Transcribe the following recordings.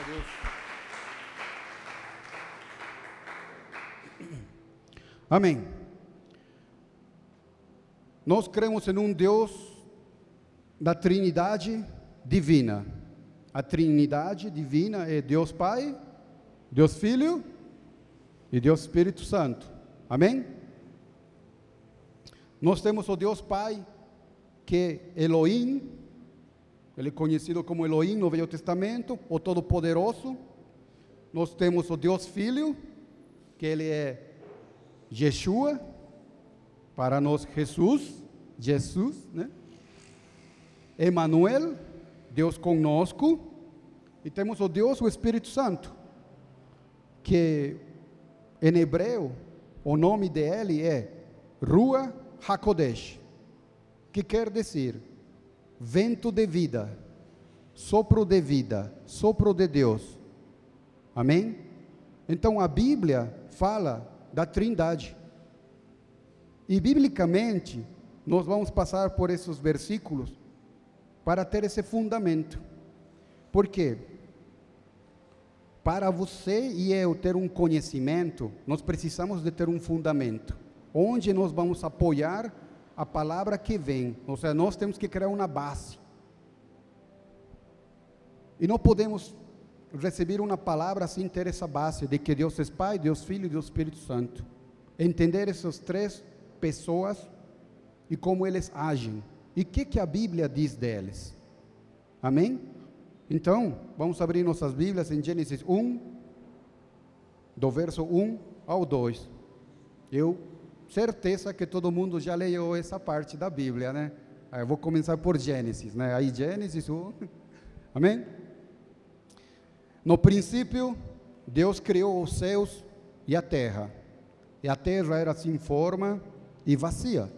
a Deus. Amém. Nós cremos em um Deus da Trindade divina. A Trindade divina é Deus Pai, Deus Filho e Deus Espírito Santo. Amém? Nós temos o Deus Pai, que é Elohim, ele é conhecido como Elohim no Velho Testamento, o Todo-Poderoso. Nós temos o Deus Filho, que ele é Yeshua, para nós Jesus, Jesus, né? Emmanuel, Deus conosco, e temos o Deus, o Espírito Santo, que em hebreu o nome dele é Rua Hakodesh, que quer dizer vento de vida, sopro de vida, sopro de Deus. Amém? Então a Bíblia fala da Trindade. E biblicamente, nós vamos passar por esses versículos para ter esse fundamento. Por quê? Para você e eu ter um conhecimento, nós precisamos de ter um fundamento, onde nós vamos apoiar a palavra que vem. Ou seja, nós temos que criar uma base. E não podemos receber uma palavra sem ter essa base de que Deus é Pai, Deus Filho e Deus Espírito Santo. Entender essas três pessoas e como eles agem. E o que, que a Bíblia diz deles. Amém? Então, vamos abrir nossas Bíblias em Gênesis 1, do verso 1 ao 2. Eu certeza que todo mundo já leu essa parte da Bíblia, né? Eu vou começar por Gênesis, né? Aí Gênesis 1. Amém? No princípio, Deus criou os céus e a terra. E a terra era sem forma e vazia.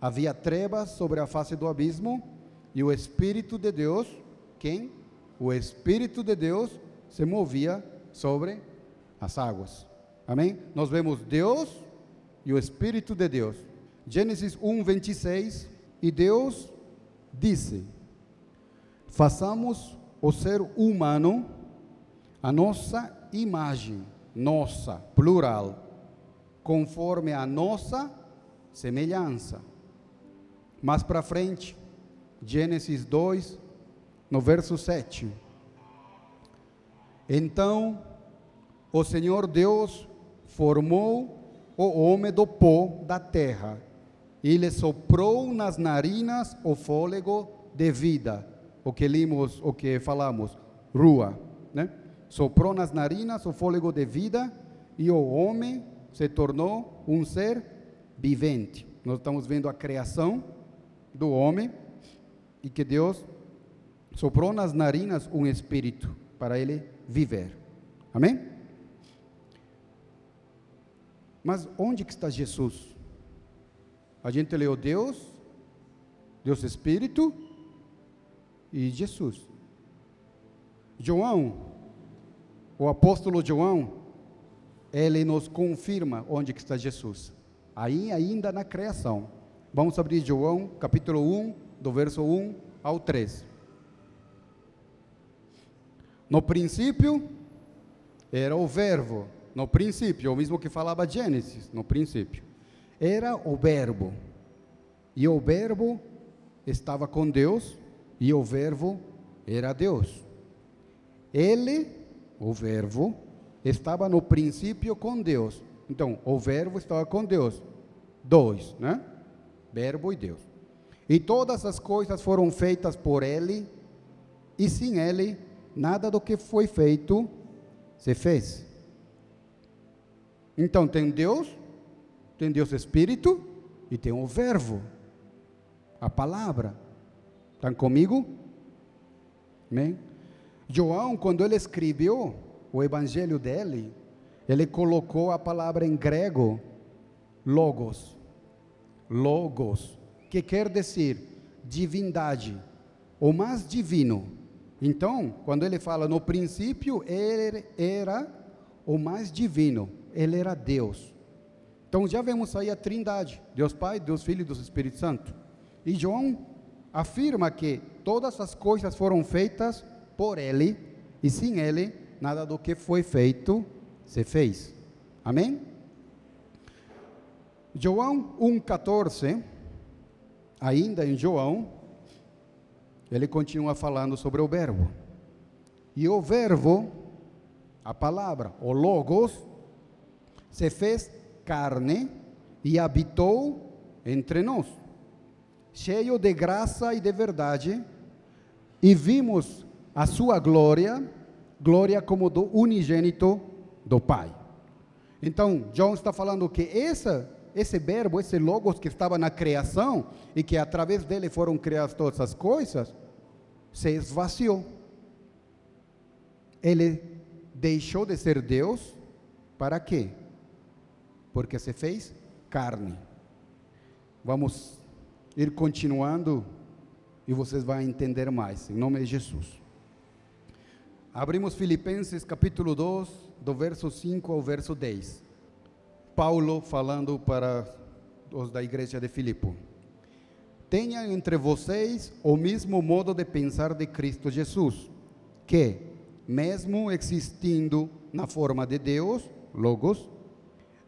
Havia trevas sobre a face do abismo, e o Espírito de Deus, quem? O Espírito de Deus se movia sobre as águas. Amém? Nós vemos Deus e o Espírito de Deus. Gênesis 1, 26. E Deus disse: Façamos o ser humano a nossa imagem, nossa, plural, conforme a nossa semelhança. Mais para frente, Gênesis 2, no verso 7. Então, o Senhor Deus formou o homem do pó da terra e lhe soprou nas narinas o fôlego de vida, o que limos, o que falamos, rua, né? soprou nas narinas o fôlego de vida e o homem se tornou um ser vivente. Nós estamos vendo a criação do homem e que Deus soprou nas narinas um espírito para ele viver. Amém? Mas onde que está Jesus? A gente leu Deus, Deus Espírito e Jesus. João o apóstolo João, ele nos confirma onde que está Jesus. Aí ainda na criação. Vamos abrir João, capítulo 1, do verso 1 ao 3. No princípio era o verbo, no princípio, o mesmo que falava Gênesis, no princípio. Era o verbo. E o verbo estava com Deus e o verbo era Deus. Ele o Verbo, estava no princípio com Deus. Então, o Verbo estava com Deus. Dois, né? Verbo e Deus. E todas as coisas foram feitas por Ele, e sem Ele, nada do que foi feito se fez. Então, tem Deus, tem Deus Espírito, e tem o Verbo, a palavra. Estão comigo? Amém? João, quando ele escreveu o evangelho dele, ele colocou a palavra em grego logos. Logos, que quer dizer divindade, o mais divino. Então, quando ele fala no princípio, ele era o mais divino, ele era Deus. Então já vemos aí a Trindade, Deus Pai, Deus Filho e Deus Espírito Santo. E João afirma que todas as coisas foram feitas por ele, e sem ele, nada do que foi feito se fez. Amém? João 1,14, ainda em João, ele continua falando sobre o Verbo. E o Verbo, a palavra, o Logos, se fez carne e habitou entre nós, cheio de graça e de verdade, e vimos a sua glória, glória como do unigênito do Pai. Então, João está falando que essa, esse verbo, esse logos que estava na criação e que através dele foram criadas todas as coisas, se esvaziou. Ele deixou de ser Deus para quê? Porque se fez carne. Vamos ir continuando e vocês vão entender mais, em nome de Jesus. Abrimos Filipenses capítulo 2, do verso 5 ao verso 10. Paulo falando para os da igreja de Filipe. Tenha entre vocês o mesmo modo de pensar de Cristo Jesus, que, mesmo existindo na forma de Deus, Logos,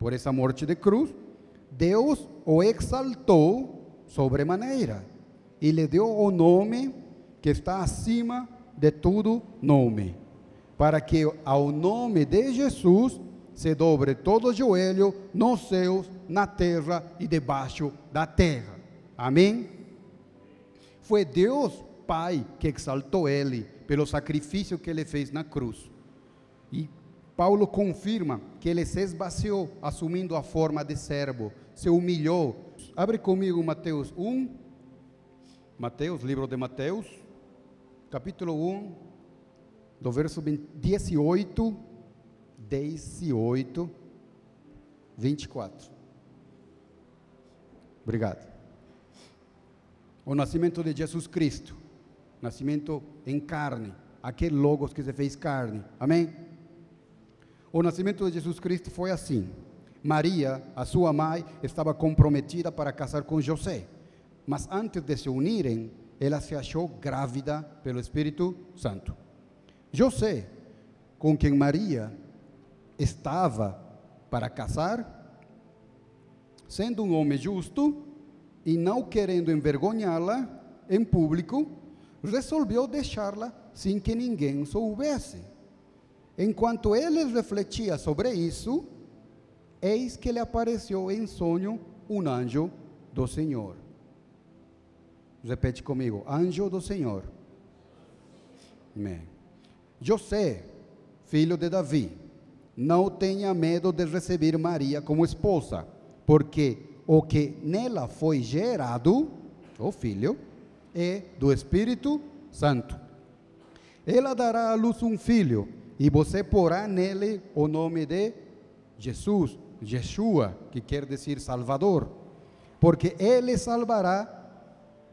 por essa morte de cruz, Deus o exaltou sobremaneira e lhe deu o nome que está acima de todo nome, para que ao nome de Jesus se dobre todo joelho nos céus, na terra e debaixo da terra. Amém? Foi Deus Pai que exaltou ele pelo sacrifício que ele fez na cruz. Paulo confirma que ele se esvaziou, assumindo a forma de servo, se humilhou. Abre comigo Mateus 1. Mateus, livro de Mateus, capítulo 1, do verso 18 18, 24. Obrigado. O nascimento de Jesus Cristo, nascimento em carne, aquele logos que se fez carne. Amém? O nascimento de Jesus Cristo foi assim. Maria, a sua mãe, estava comprometida para casar com José. Mas antes de se unirem, ela se achou grávida pelo Espírito Santo. José, com quem Maria estava para casar, sendo um homem justo e não querendo envergonhá-la em público, resolveu deixá-la sem que ninguém soubesse. Enquanto ele refletia sobre isso, eis que lhe apareceu em sonho um anjo do Senhor. Repete comigo: anjo do Senhor. Amém. José, filho de Davi, não tenha medo de receber Maria como esposa, porque o que nela foi gerado, o filho, é do Espírito Santo. Ela dará à luz um filho, e você porá nele o nome de Jesus, Yeshua, que quer dizer Salvador, porque ele salvará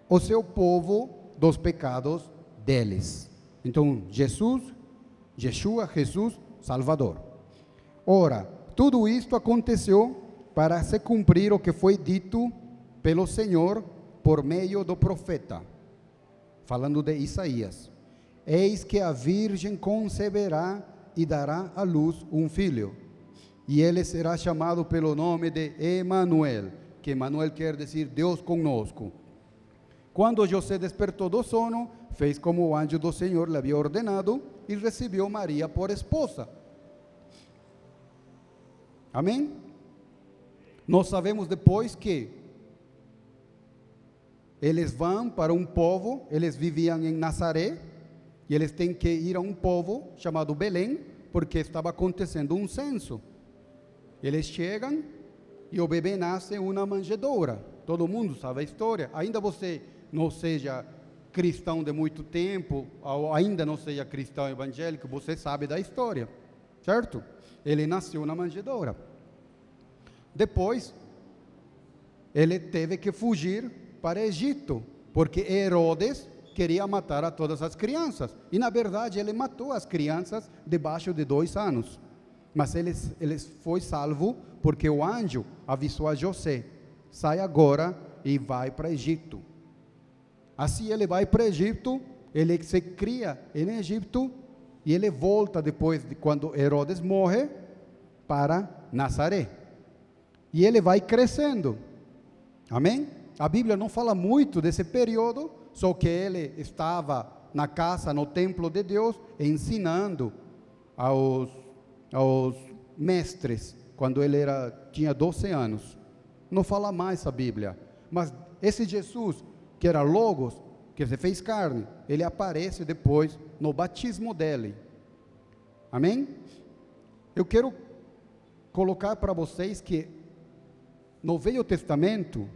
o seu povo dos pecados deles. Então, Jesus, Yeshua, Jesus, Salvador. Ora, tudo isto aconteceu para se cumprir o que foi dito pelo Senhor por meio do profeta, falando de Isaías: Eis que a virgem conceberá e dará à luz um filho, e ele será chamado pelo nome de Emanuel, que Emanuel quer dizer Deus conosco. Quando José despertou do sono, fez como o anjo do Senhor lhe havia ordenado e recebeu Maria por esposa. Amém? Nós sabemos depois que eles vão para um povo, eles viviam em Nazaré, e eles têm que ir a um povo chamado Belém, porque estava acontecendo um censo. Eles chegam e o bebê nasce uma manjedoura. Todo mundo sabe a história. Ainda você não seja cristão de muito tempo, ou ainda não seja cristão evangélico, você sabe da história, certo? Ele nasceu na manjedoura. Depois, ele teve que fugir para Egito, porque Herodes queria matar a todas as crianças. E na verdade ele matou as crianças debaixo de dois anos. Mas ele, ele foi salvo porque o anjo avisou a José: sai agora e vai para Egito. Assim ele vai para Egito, ele se cria em Egito e ele volta depois de quando Herodes morre para Nazaré. E ele vai crescendo. Amém? A Bíblia não fala muito desse período, só que ele estava na casa, no templo de Deus, ensinando aos, aos mestres, quando ele era, tinha 12 anos. Não fala mais a Bíblia. Mas esse Jesus, que era Logos, que se fez carne, ele aparece depois no batismo dele. Amém? Eu quero colocar para vocês que no Velho Testamento,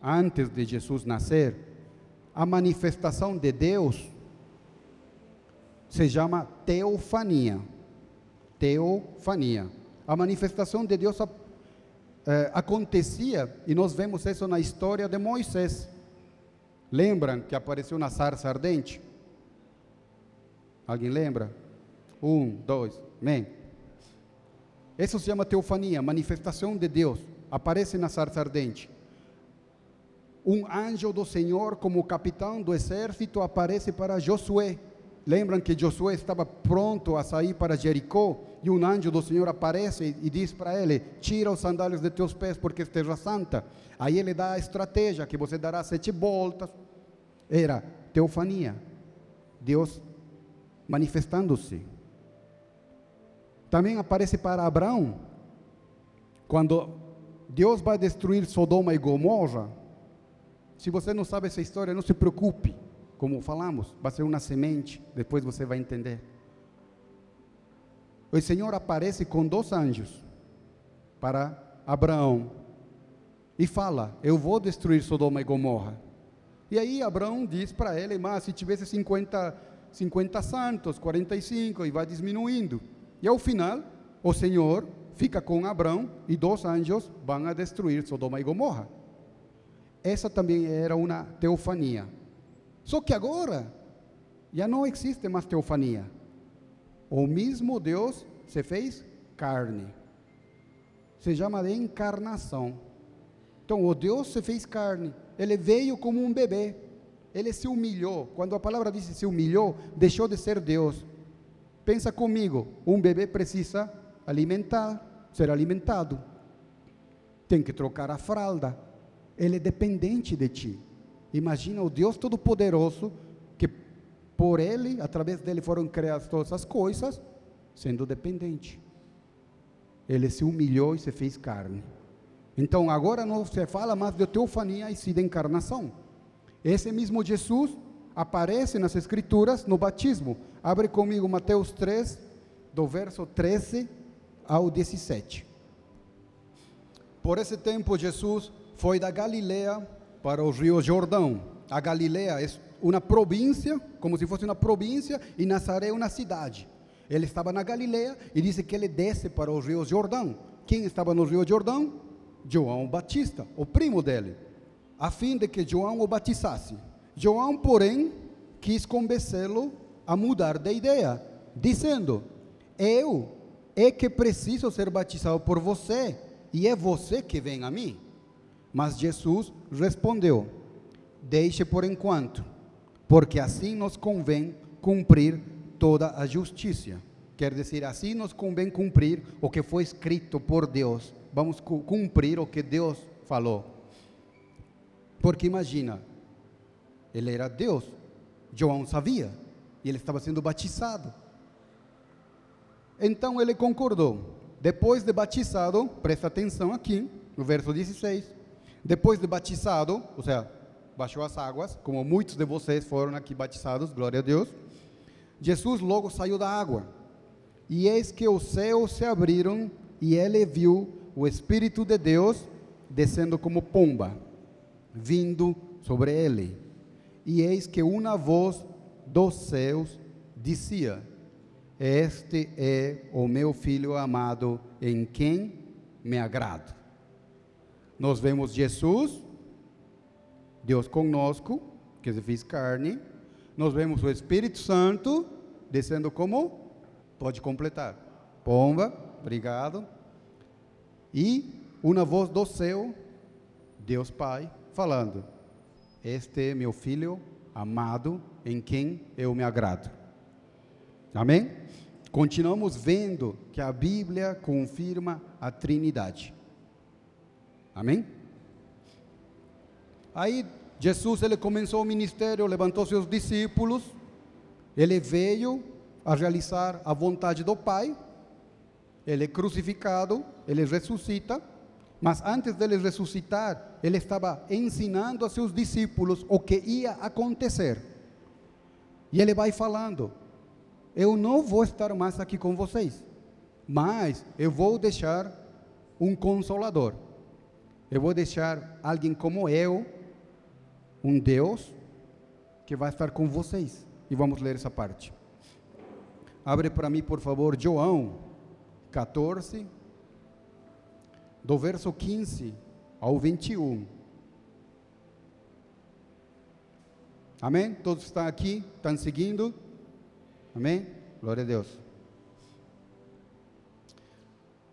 antes de Jesus nascer, a manifestação de Deus se chama teofania. Teofania. A manifestação de Deus é, acontecia, e nós vemos isso na história de Moisés. Lembram que apareceu na sarça ardente? Alguém lembra? Um, dois, amém. Isso se chama teofania, manifestação de Deus. Aparece na sarça ardente um anjo do Senhor, como capitão do exército, aparece para Josué. Lembram que Josué estava pronto a sair para Jericó e um anjo do Senhor aparece e diz para ele: Tira os sandálios de teus pés, porque é terra santa. Aí ele dá a estratégia que você dará sete voltas. Era teofania, Deus manifestando-se. Também aparece para Abraão, quando Deus vai destruir Sodoma e Gomorra, se você não sabe essa história, não se preocupe. Como falamos, vai ser uma semente, depois você vai entender. O Senhor aparece com dois anjos para Abraão e fala: Eu vou destruir Sodoma e Gomorra. E aí Abraão diz para ele: Mas se tivesse 50, 50 santos, 45, e vai diminuindo. E ao final, o Senhor fica com Abraão e dois anjos vão a destruir Sodoma e Gomorra. Essa também era uma teofania. Só que agora já não existe mais teofania. O mesmo Deus se fez carne. Se chama de encarnação. Então, o Deus se fez carne. Ele veio como um bebê. Ele se humilhou. Quando a palavra diz se humilhou, deixou de ser Deus. Pensa comigo, um bebê precisa alimentar, ser alimentado. Tem que trocar a fralda, ele é dependente de ti. Imagina o Deus Todo-Poderoso, que por ele, através dele foram criadas todas as coisas, sendo dependente. Ele se humilhou e se fez carne. Então agora não se fala mais de teofania e sim de encarnação. Esse mesmo Jesus aparece nas Escrituras no batismo. Abre comigo Mateus 3, do verso 13 ao 17. Por esse tempo, Jesus foi da Galileia para o rio Jordão. A Galileia é uma província, como se fosse uma província, e Nazaré uma cidade. Ele estava na Galileia e disse que ele desce para o rio Jordão. Quem estava no rio Jordão? João Batista, o primo dele, a fim de que João o batizasse. João, porém, quis convencê-lo a mudar de ideia, dizendo: Eu é que preciso ser batizado por você, e é você que vem a mim. Mas Jesus respondeu: Deixe por enquanto, porque assim nos convém cumprir toda a justiça. Quer dizer, assim nos convém cumprir o que foi escrito por Deus. Vamos cumprir o que Deus falou. Porque imagina, ele era Deus, João sabia, e ele estava sendo batizado. Então ele concordou. Depois de batizado, presta atenção aqui, no verso 16. Depois de batizado, ou seja, baixou as águas, como muitos de vocês foram aqui batizados, glória a Deus. Jesus logo saiu da água. E eis que os céus se abriram e ele viu o Espírito de Deus descendo como pomba, vindo sobre ele. E eis que uma voz dos céus dizia: Este é o meu filho amado, em quem me agrado. Nós vemos Jesus, Deus conosco, que se fez carne. Nós vemos o Espírito Santo descendo como? Pode completar. Pomba, obrigado. E uma voz do céu, Deus Pai, falando: Este é meu filho amado, em quem eu me agrado. Amém? Continuamos vendo que a Bíblia confirma a Trindade. Amém? Aí Jesus ele começou o ministério, levantou seus discípulos, ele veio a realizar a vontade do Pai, ele é crucificado, ele ressuscita, mas antes dele ressuscitar, ele estava ensinando a seus discípulos o que ia acontecer. E ele vai falando: Eu não vou estar mais aqui com vocês, mas eu vou deixar um consolador. Eu vou deixar alguém como eu, um Deus, que vai estar com vocês. E vamos ler essa parte. Abre para mim, por favor, João 14, do verso 15 ao 21. Amém? Todos estão aqui? Estão seguindo? Amém? Glória a Deus.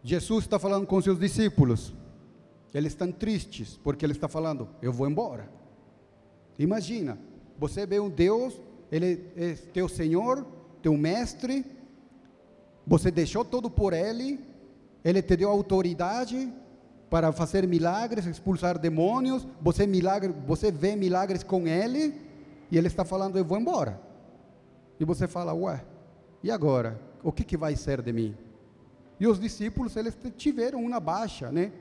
Jesus está falando com seus discípulos. Eles estão tristes porque ele está falando: Eu vou embora. Imagina, você vê um Deus, ele é teu Senhor, teu mestre, você deixou tudo por ele, ele te deu autoridade para fazer milagres, expulsar demônios, você milagre, você vê milagres com ele e ele está falando eu vou embora. E você fala, ué, e agora? O que, que vai ser de mim? E os discípulos, eles tiveram uma baixa, né?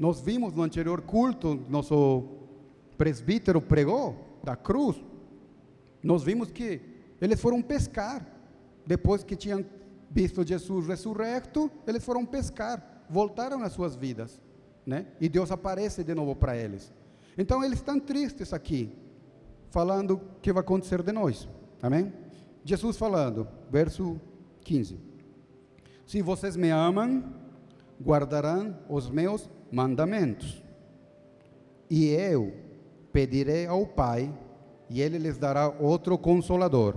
Nós vimos no anterior culto, nosso presbítero pregou da cruz, nós vimos que eles foram pescar, depois que tinham visto Jesus ressurrecto, eles foram pescar, voltaram às suas vidas, né? E Deus aparece de novo para eles. Então eles estão tristes aqui, falando o que vai acontecer de nós. Amém? Jesus falando, verso 15: Se vocês me amam, guardarão os meus mandamentos. E eu pedirei ao Pai, e ele lhes dará outro consolador,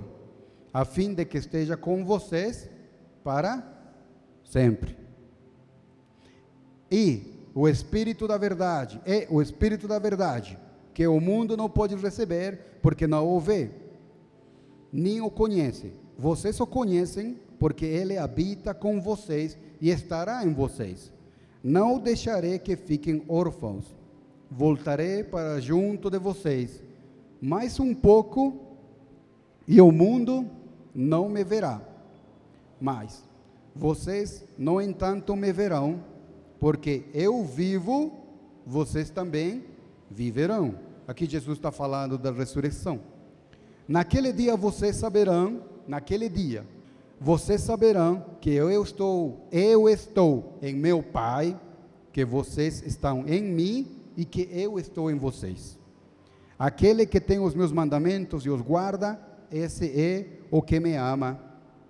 a fim de que esteja com vocês para sempre. E o Espírito da Verdade é o Espírito da Verdade, que o mundo não pode receber, porque não o vê, nem o conhece. Vocês o conhecem, porque ele habita com vocês e estará em vocês. Não deixarei que fiquem órfãos. Voltarei para junto de vocês. Mais um pouco, e o mundo não me verá mas vocês, no entanto, me verão, porque eu vivo, vocês também viverão. Aqui Jesus está falando da ressurreição. Naquele dia vocês saberão, naquele dia, vocês saberão que eu estou, eu estou em meu Pai, que vocês estão em mim e que eu estou em vocês. Aquele que tem os meus mandamentos e os guarda, esse é o que me ama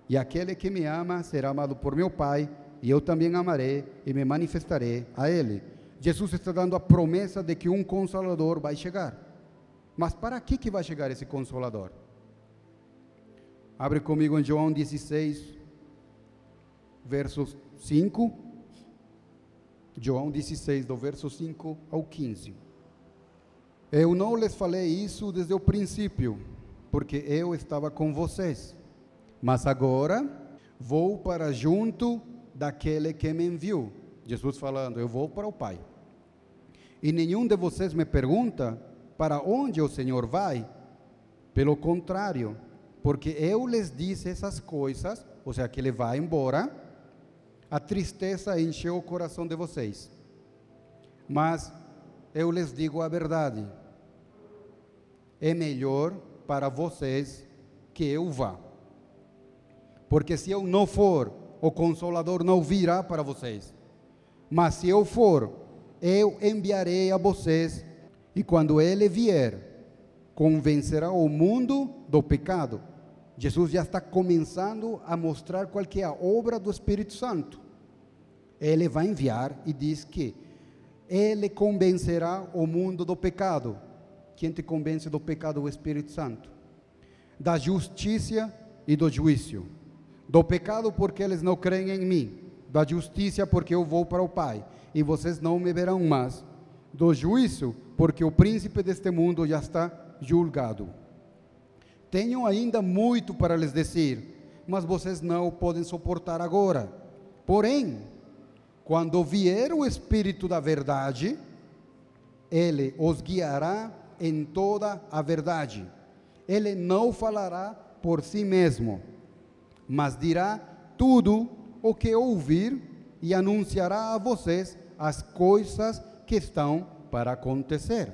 e aquele que me ama será amado por meu Pai, e eu também amarei e me manifestarei a ele. Jesus está dando a promessa de que um consolador vai chegar. Mas para que, que vai chegar esse consolador? Abre comigo em João 16, versos 5. João 16, do verso 5 ao 15. Eu não lhes falei isso desde o princípio, porque eu estava com vocês. Mas agora vou para junto daquele que me enviou. Jesus falando: Eu vou para o Pai. E nenhum de vocês me pergunta para onde o Senhor vai. Pelo contrário, porque eu lhes disse essas coisas, ou seja, que ele vai embora, a tristeza encheu o coração de vocês. Mas eu lhes digo a verdade: é melhor para vocês que eu vá. Porque se eu não for, o Consolador não virá para vocês. Mas se eu for, eu enviarei a vocês, e quando ele vier, convencerá o mundo do pecado. Jesus já está começando a mostrar qual que é a obra do Espírito Santo. Ele vai enviar e diz que ele convencerá o mundo do pecado. Quem te convence do pecado? O Espírito Santo. Da justiça e do juízo. Do pecado, porque eles não creem em mim. Da justiça, porque eu vou para o Pai. E vocês não me verão mais. Do juízo, porque o príncipe deste mundo já está julgado. Tenho ainda muito para lhes dizer, mas vocês não podem suportar agora. Porém, quando vier o Espírito da Verdade, ele os guiará em toda a verdade. Ele não falará por si mesmo, mas dirá tudo o que ouvir e anunciará a vocês as coisas que estão para acontecer.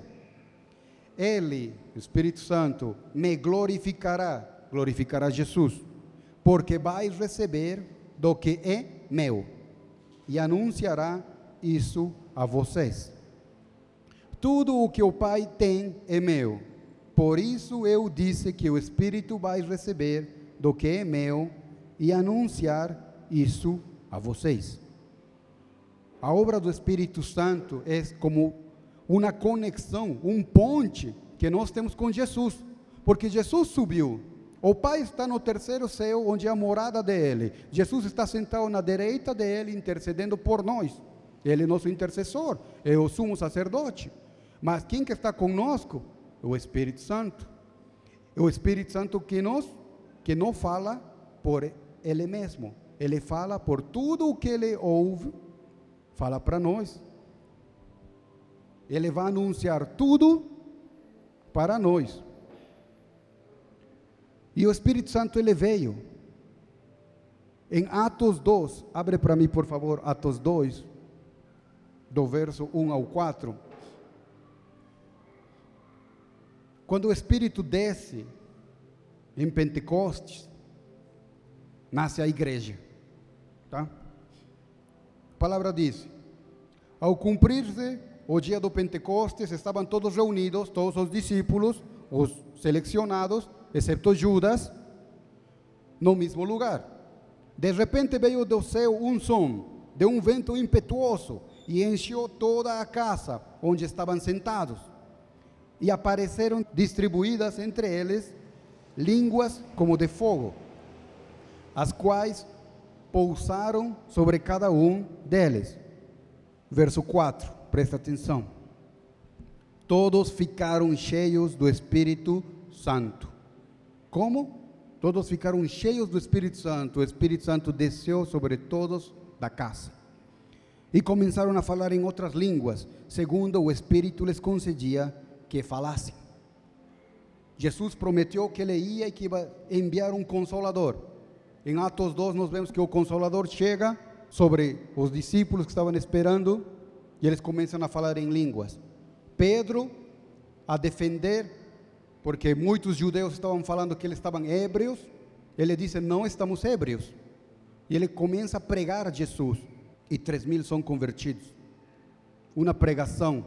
Ele, o Espírito Santo, me glorificará, glorificará Jesus, porque vai receber do que é meu e anunciará isso a vocês. Tudo o que o Pai tem é meu. Por isso eu disse que o Espírito vai receber do que é meu e anunciar isso a vocês. A obra do Espírito Santo é como uma conexão, um ponte que nós temos com Jesus, porque Jesus subiu, o Pai está no terceiro céu, onde é a morada dele. Jesus está sentado na direita dele, intercedendo por nós. Ele é nosso intercessor, é o sumo sacerdote. Mas quem que está conosco? O Espírito Santo. O Espírito Santo que nos que não fala por ele mesmo. Ele fala por tudo o que ele ouve, fala para nós. Ele vai anunciar tudo para nós. E o Espírito Santo ele veio. Em Atos 2, abre para mim por favor, Atos 2, do verso 1 ao 4. Quando o Espírito desce em Pentecostes, nasce a igreja. Tá? A palavra diz: ao cumprir-se o dia do Pentecostes, estavam todos reunidos, todos os discípulos, os selecionados, excepto Judas, no mesmo lugar. De repente veio do céu um som de um vento impetuoso e encheu toda a casa onde estavam sentados. E apareceram distribuídas entre eles línguas como de fogo, as quais pousaram sobre cada um deles. Verso 4, presta atenção. Todos ficaram cheios do Espírito Santo como? Todos ficaram cheios do Espírito Santo. O Espírito Santo desceu sobre todos da casa. E começaram a falar em outras línguas, segundo o Espírito lhes concedia que falassem. Jesus prometeu que ele ia e que ia enviar um consolador. Em Atos 2 nós vemos que o consolador chega sobre os discípulos que estavam esperando e eles começam a falar em línguas. Pedro a defender porque muitos judeus estavam falando que eles estavam ébrios. Ele disse: Não estamos ébrios. E ele começa a pregar Jesus. E três mil são convertidos. Uma pregação.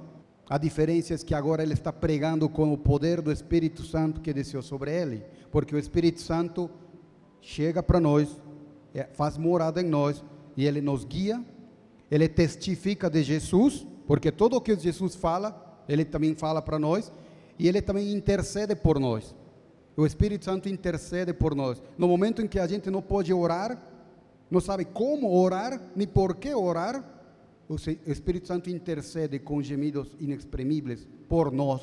A diferença é que agora ele está pregando com o poder do Espírito Santo que desceu sobre ele. Porque o Espírito Santo chega para nós, é, faz morada em nós, e ele nos guia. Ele testifica de Jesus, porque tudo o que Jesus fala, ele também fala para nós e Ele também intercede por nós. O Espírito Santo intercede por nós. No momento em que a gente não pode orar, não sabe como orar, nem por que orar, o Espírito Santo intercede com gemidos inexprimíveis por nós.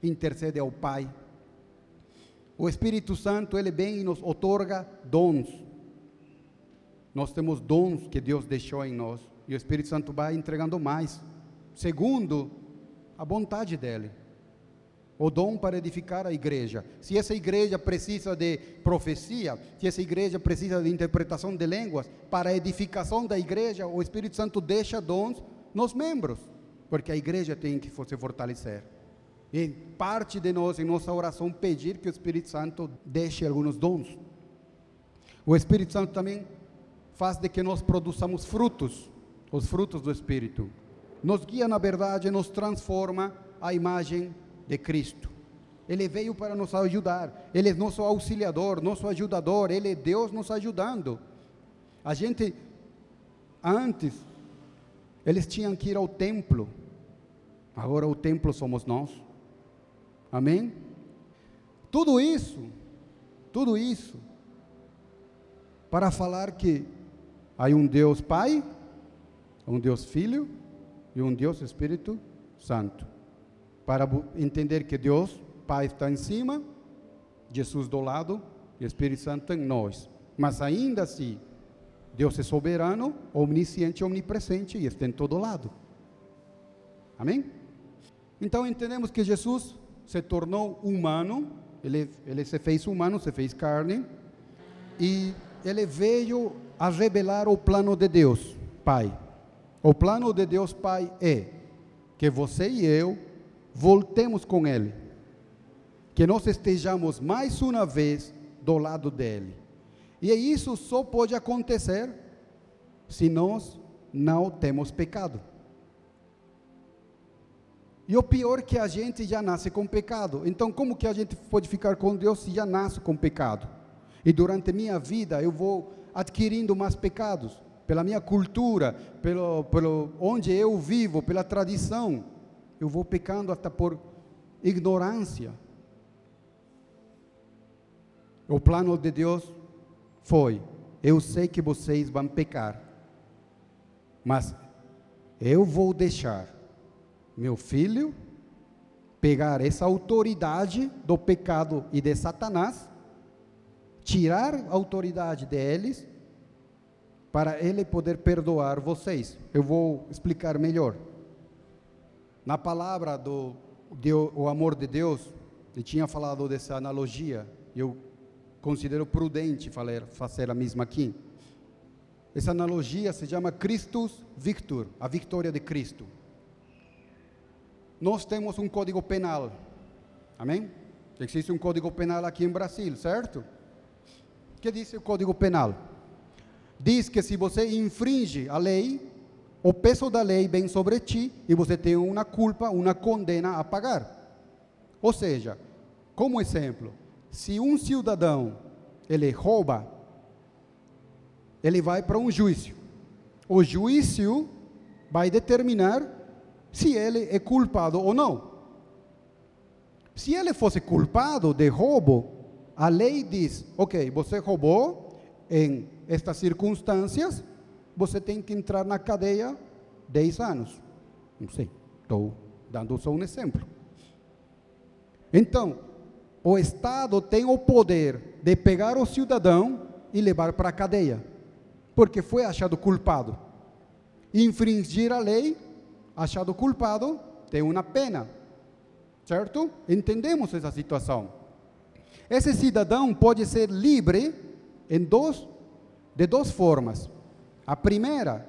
Intercede ao Pai. O Espírito Santo, ele vem e nos otorga dons. Nós temos dons que Deus deixou em nós. E o Espírito Santo vai entregando mais. Segundo, a vontade dele o dom para edificar a igreja. Se essa igreja precisa de profecia, se essa igreja precisa de interpretação de línguas, para a edificação da igreja, o Espírito Santo deixa dons nos membros, porque a igreja tem que se fortalecer. E parte de nós, em nossa oração, pedir que o Espírito Santo deixe alguns dons. O Espírito Santo também faz de que nós produzamos frutos, os frutos do Espírito. Nos guia na verdade, nos transforma a imagem de Cristo. Ele veio para nos ajudar. Ele é nosso auxiliador, nosso ajudador. Ele é Deus nos ajudando. A gente, antes, eles tinham que ir ao templo. Agora o templo somos nós. Amém? Tudo isso, tudo isso, para falar que há um Deus Pai, um Deus Filho e um Deus Espírito Santo. Para entender que Deus Pai está em cima, Jesus do lado e Espírito Santo em nós. Mas ainda assim, Deus é soberano, omnisciente, omnipresente e está em todo lado. Amém? Então entendemos que Jesus se tornou humano, ele, ele se fez humano, se fez carne, e ele veio a revelar o plano de Deus, Pai. O plano de Deus Pai é que você e eu voltemos com Ele que nós estejamos mais uma vez do lado dele. E isso só pode acontecer se nós não temos pecado. E o pior é que a gente já nasce com pecado. Então, como que a gente pode ficar com Deus se já nasce com pecado? E durante minha vida eu vou adquirindo mais pecados pela minha cultura, pelo, pelo onde eu vivo, pela tradição, eu vou pecando até por ignorância. O plano de Deus foi: eu sei que vocês vão pecar, mas eu vou deixar meu filho pegar essa autoridade do pecado e de Satanás, tirar a autoridade deles, para ele poder perdoar vocês. Eu vou explicar melhor. Na palavra do, do o amor de Deus, eu tinha falado dessa analogia, eu considero prudente fazer a mesma aqui. Essa analogia se chama Christus Victor, a vitória de Cristo. Nós temos um código penal, amém? Existe um código penal aqui em Brasil, certo? O que diz o código penal? Diz que se você infringe a lei, o peso da lei vem sobre ti e você tem uma culpa, uma condena a pagar. Ou seja, como exemplo, se um cidadão ele rouba, ele vai para um juízo. O juízo vai determinar se ele é culpado ou não. Se ele fosse culpado de roubo, a lei diz: ok, você roubou em estas circunstâncias, você tem que entrar na cadeia 10 anos. Não sei, estou dando só um exemplo. Então, o Estado tem o poder de pegar o cidadão e levar para a cadeia, porque foi achado culpado. Infringir a lei, achado culpado, tem uma pena, certo? Entendemos essa situação. Esse cidadão pode ser livre em dois, de duas formas. A primeira,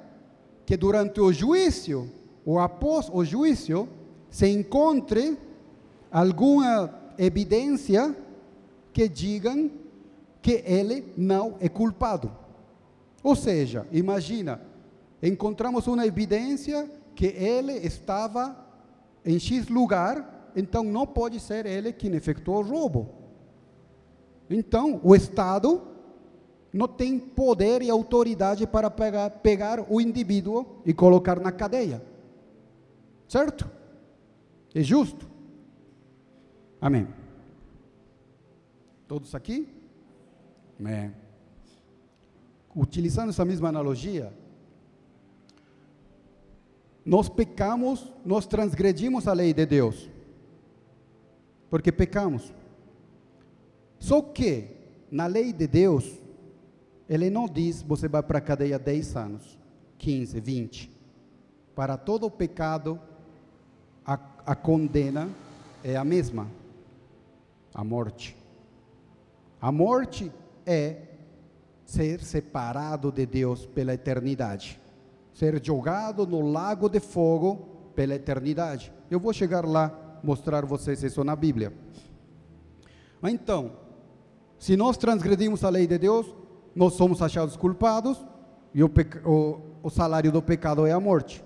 que durante o juízo, ou após o juízo, se encontre alguma evidência que digam que ele não é culpado. Ou seja, imagina, encontramos uma evidência que ele estava em X lugar, então não pode ser ele quem efetuou o roubo. Então, o Estado não tem poder e autoridade para pegar, pegar o indivíduo e colocar na cadeia. Certo? É justo? Amém. Todos aqui? Amém. Utilizando essa mesma analogia, nós pecamos, nós transgredimos a lei de Deus, porque pecamos. Só que, na lei de Deus, ele não diz você vai para a cadeia 10 anos, 15, 20. Para todo pecado, a, a condena é a mesma a morte. A morte é ser separado de Deus pela eternidade, ser jogado no lago de fogo pela eternidade. Eu vou chegar lá mostrar vocês isso na Bíblia. Então, se nós transgredimos a lei de Deus, nós somos achados culpados e o, o, o salário do pecado é a morte.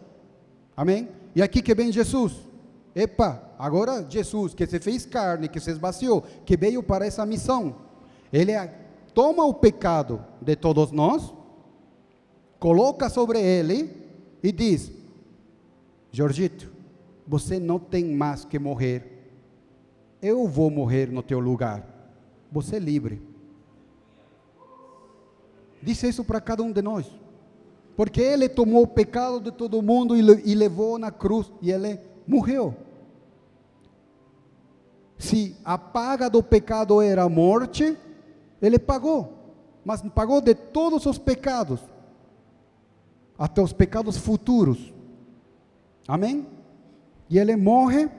Amém? E aqui que vem Jesus. Epa, agora Jesus, que se fez carne, que se esvaziou, que veio para essa missão, ele toma o pecado de todos nós, coloca sobre ele e diz: Jorgito, você não tem mais que morrer, eu vou morrer no teu lugar, você é livre. Disse isso para cada um de nós, porque ele tomou o pecado de todo mundo e levou na cruz, e ele morreu. Se a paga do pecado era a morte, ele pagou, mas pagou de todos os pecados, até os pecados futuros. Amém? E ele morre,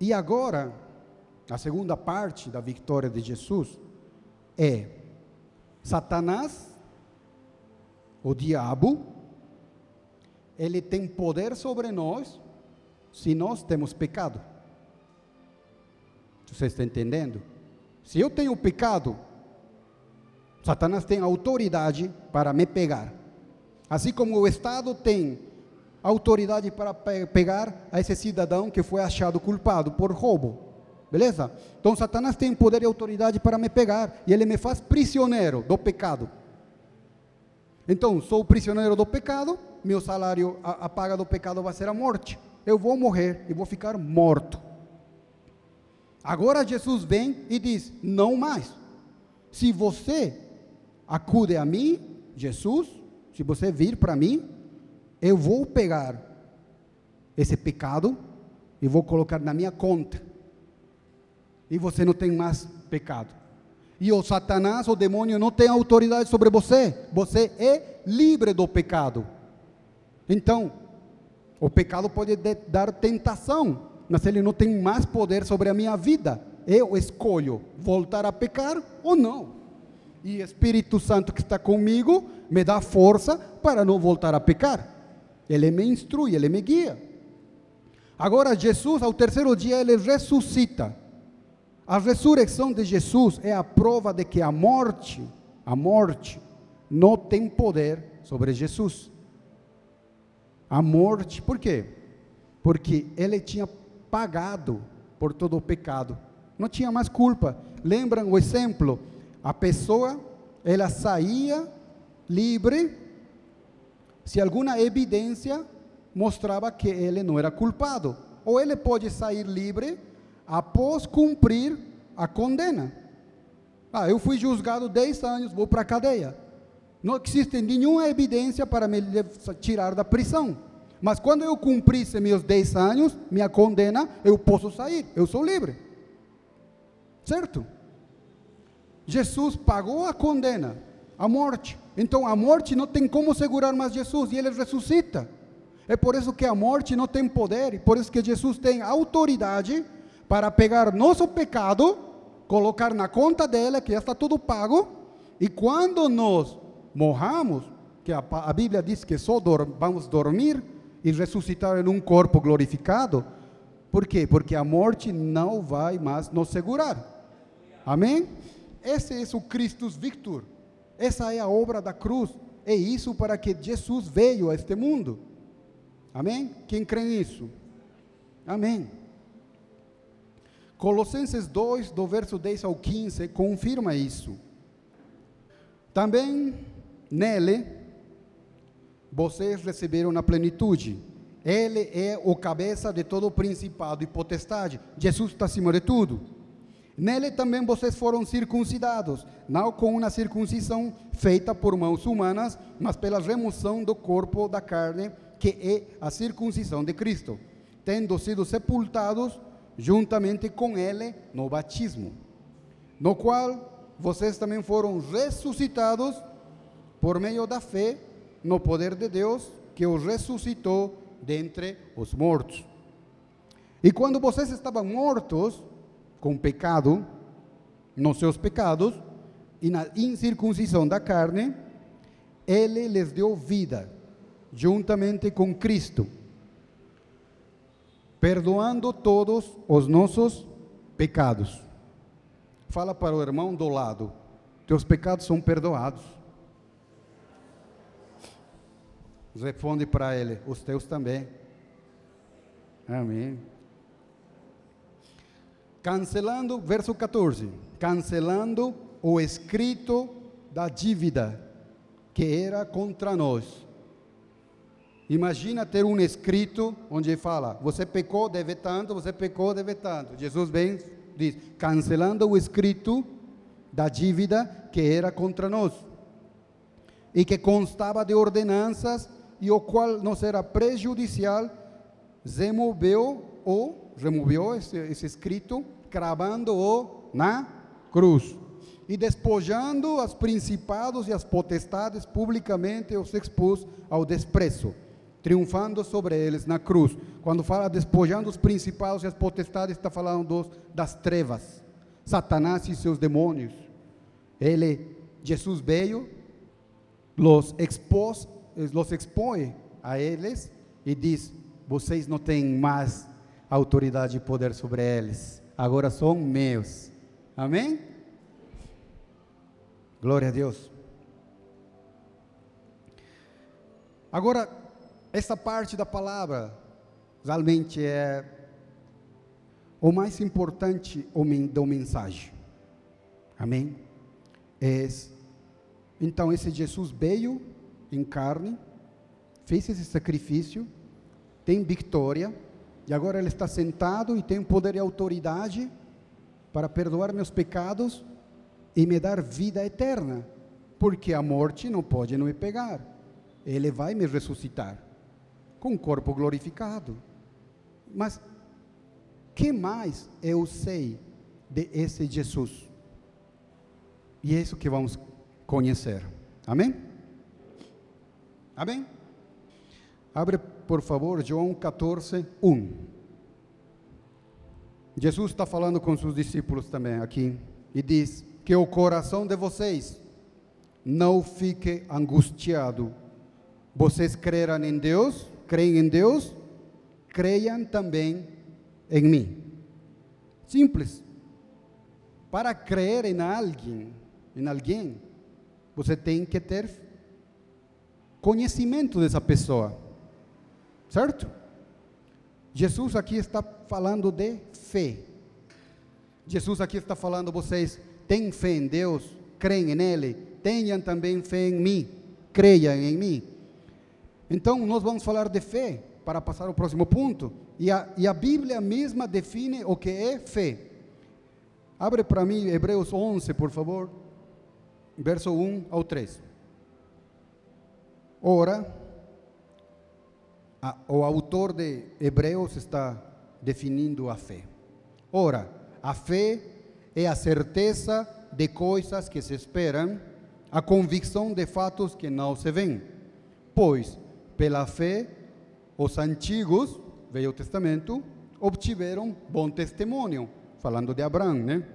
e agora, a segunda parte da vitória de Jesus é Satanás, o diabo, ele tem poder sobre nós se nós temos pecado. Você está entendendo? Se eu tenho pecado, Satanás tem autoridade para me pegar. Assim como o Estado tem autoridade para pegar a esse cidadão que foi achado culpado por roubo. Beleza? Então Satanás tem poder e autoridade para me pegar e ele me faz prisioneiro do pecado. Então, sou prisioneiro do pecado, meu salário, a, a paga do pecado vai ser a morte. Eu vou morrer e vou ficar morto. Agora Jesus vem e diz: não mais. Se você acude a mim, Jesus, se você vir para mim, eu vou pegar esse pecado e vou colocar na minha conta. E você não tem mais pecado. E o Satanás, o demônio, não tem autoridade sobre você. Você é livre do pecado. Então, o pecado pode dar tentação, mas ele não tem mais poder sobre a minha vida. Eu escolho voltar a pecar ou não. E o Espírito Santo que está comigo me dá força para não voltar a pecar. Ele me instrui, ele me guia. Agora, Jesus, ao terceiro dia, ele ressuscita. A ressurreição de Jesus é a prova de que a morte, a morte, não tem poder sobre Jesus. A morte, por quê? Porque ele tinha pagado por todo o pecado. Não tinha mais culpa. Lembram o exemplo? A pessoa, ela saía livre se alguma evidência mostrava que ele não era culpado. Ou ele pode sair livre após cumprir a condena. Ah, eu fui julgado 10 anos, vou para a cadeia. Não existe nenhuma evidência para me tirar da prisão. Mas quando eu cumprisse meus 10 anos, minha condena, eu posso sair, eu sou livre. Certo? Jesus pagou a condena, a morte. Então a morte não tem como segurar mais Jesus e ele ressuscita. É por isso que a morte não tem poder, e por isso que Jesus tem autoridade para pegar nosso pecado, colocar na conta dela, que já está tudo pago, e quando nós morramos, que a, a Bíblia diz que só dor, vamos dormir, e ressuscitar em um corpo glorificado. Por quê? Porque a morte não vai mais nos segurar. Amém? Esse é o Cristo Victor. Essa é a obra da cruz. É isso para que Jesus veio a este mundo. Amém? Quem crê nisso? Amém. Colossenses 2, do verso 10 ao 15, confirma isso. Também nele vocês receberam na plenitude. Ele é o cabeça de todo o principado e potestade. Jesus está acima de tudo. Nele também vocês foram circuncidados, não com uma circuncisão feita por mãos humanas, mas pela remoção do corpo da carne, que é a circuncisão de Cristo, tendo sido sepultados juntamente com Ele no batismo, no qual vocês também foram ressuscitados por meio da fé no poder de Deus que os ressuscitou dentre os mortos. E quando vocês estavam mortos com pecado, nos seus pecados e na incircuncisão da carne, ele lhes deu vida, juntamente com Cristo, perdoando todos os nossos pecados. Fala para o irmão do lado: teus pecados são perdoados. Responde para ele: os teus também. Amém. Cancelando, verso 14. Cancelando o escrito da dívida que era contra nós. Imagina ter um escrito onde fala: você pecou, deve tanto, você pecou, deve tanto. Jesus vem diz: cancelando o escrito da dívida que era contra nós e que constava de ordenanças e o qual nos era prejudicial, removeu ou removeu esse, esse escrito, cravando-o na cruz e despojando os principados e as potestades publicamente os expôs ao desprezo, triunfando sobre eles na cruz. Quando fala despojando os principados e as potestades, está falando dos, das trevas, Satanás e seus demônios. Ele, Jesus veio los expôs, los expõe a eles e diz: vocês não têm mais autoridade e poder sobre eles, agora são meus. Amém? Glória a Deus. Agora, essa parte da palavra realmente é o mais importante da mensagem. Amém? É então, esse Jesus veio em carne, fez esse sacrifício, tem vitória, e agora ele está sentado e tem poder e autoridade para perdoar meus pecados e me dar vida eterna, porque a morte não pode me pegar. Ele vai me ressuscitar com um corpo glorificado. Mas que mais eu sei de esse Jesus? E é isso que vamos conhecer. Amém? Amém? Abre, por favor, João 14, 1. Jesus está falando com seus discípulos também aqui e diz que o coração de vocês não fique angustiado. Vocês creram em Deus, creem em Deus, creiam também em mim. Simples. Para crer em alguém, em alguém, você tem que ter conhecimento dessa pessoa, certo? Jesus aqui está falando de fé. Jesus aqui está falando, vocês têm fé em Deus, creem nele, tenham também fé em mim, creiam em mim. Então, nós vamos falar de fé para passar ao próximo ponto. E a, e a Bíblia mesma define o que é fé. Abre para mim Hebreus 11, por favor verso 1 ao 3. Ora, a, o autor de Hebreus está definindo a fé. Ora, a fé é a certeza de coisas que se esperam, a convicção de fatos que não se veem. Pois, pela fé, os antigos, Velho Testamento, obtiveram bom testemunho, falando de Abraão, né?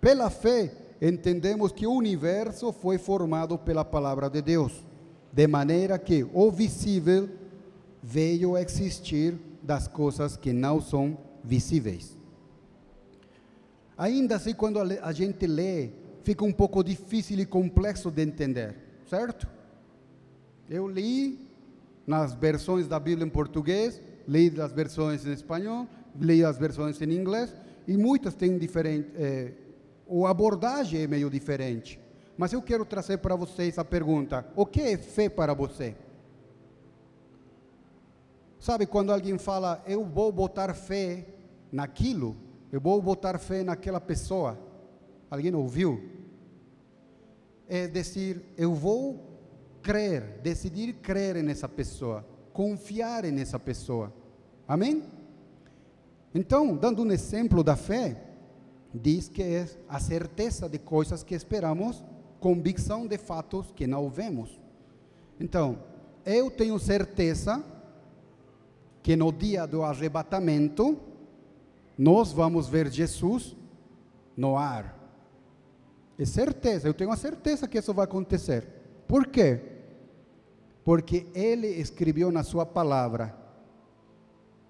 Pela fé, entendemos que o universo foi formado pela palavra de Deus, de maneira que o visível veio a existir das coisas que não são visíveis. Ainda assim, quando a gente lê, fica um pouco difícil e complexo de entender, certo? Eu li nas versões da Bíblia em português, li as versões em espanhol, li as versões em inglês, e muitas têm diferente, eh, a abordagem é meio diferente. Mas eu quero trazer para vocês a pergunta: o que é fé para você? Sabe quando alguém fala, eu vou botar fé naquilo, eu vou botar fé naquela pessoa? Alguém ouviu? É dizer, eu vou crer, decidir crer nessa pessoa, confiar nessa pessoa. Amém? Então, dando um exemplo da fé, diz que é a certeza de coisas que esperamos, convicção de fatos que não vemos. Então, eu tenho certeza que no dia do arrebatamento, nós vamos ver Jesus no ar. É certeza, eu tenho a certeza que isso vai acontecer. Por quê? Porque Ele escreveu na Sua palavra,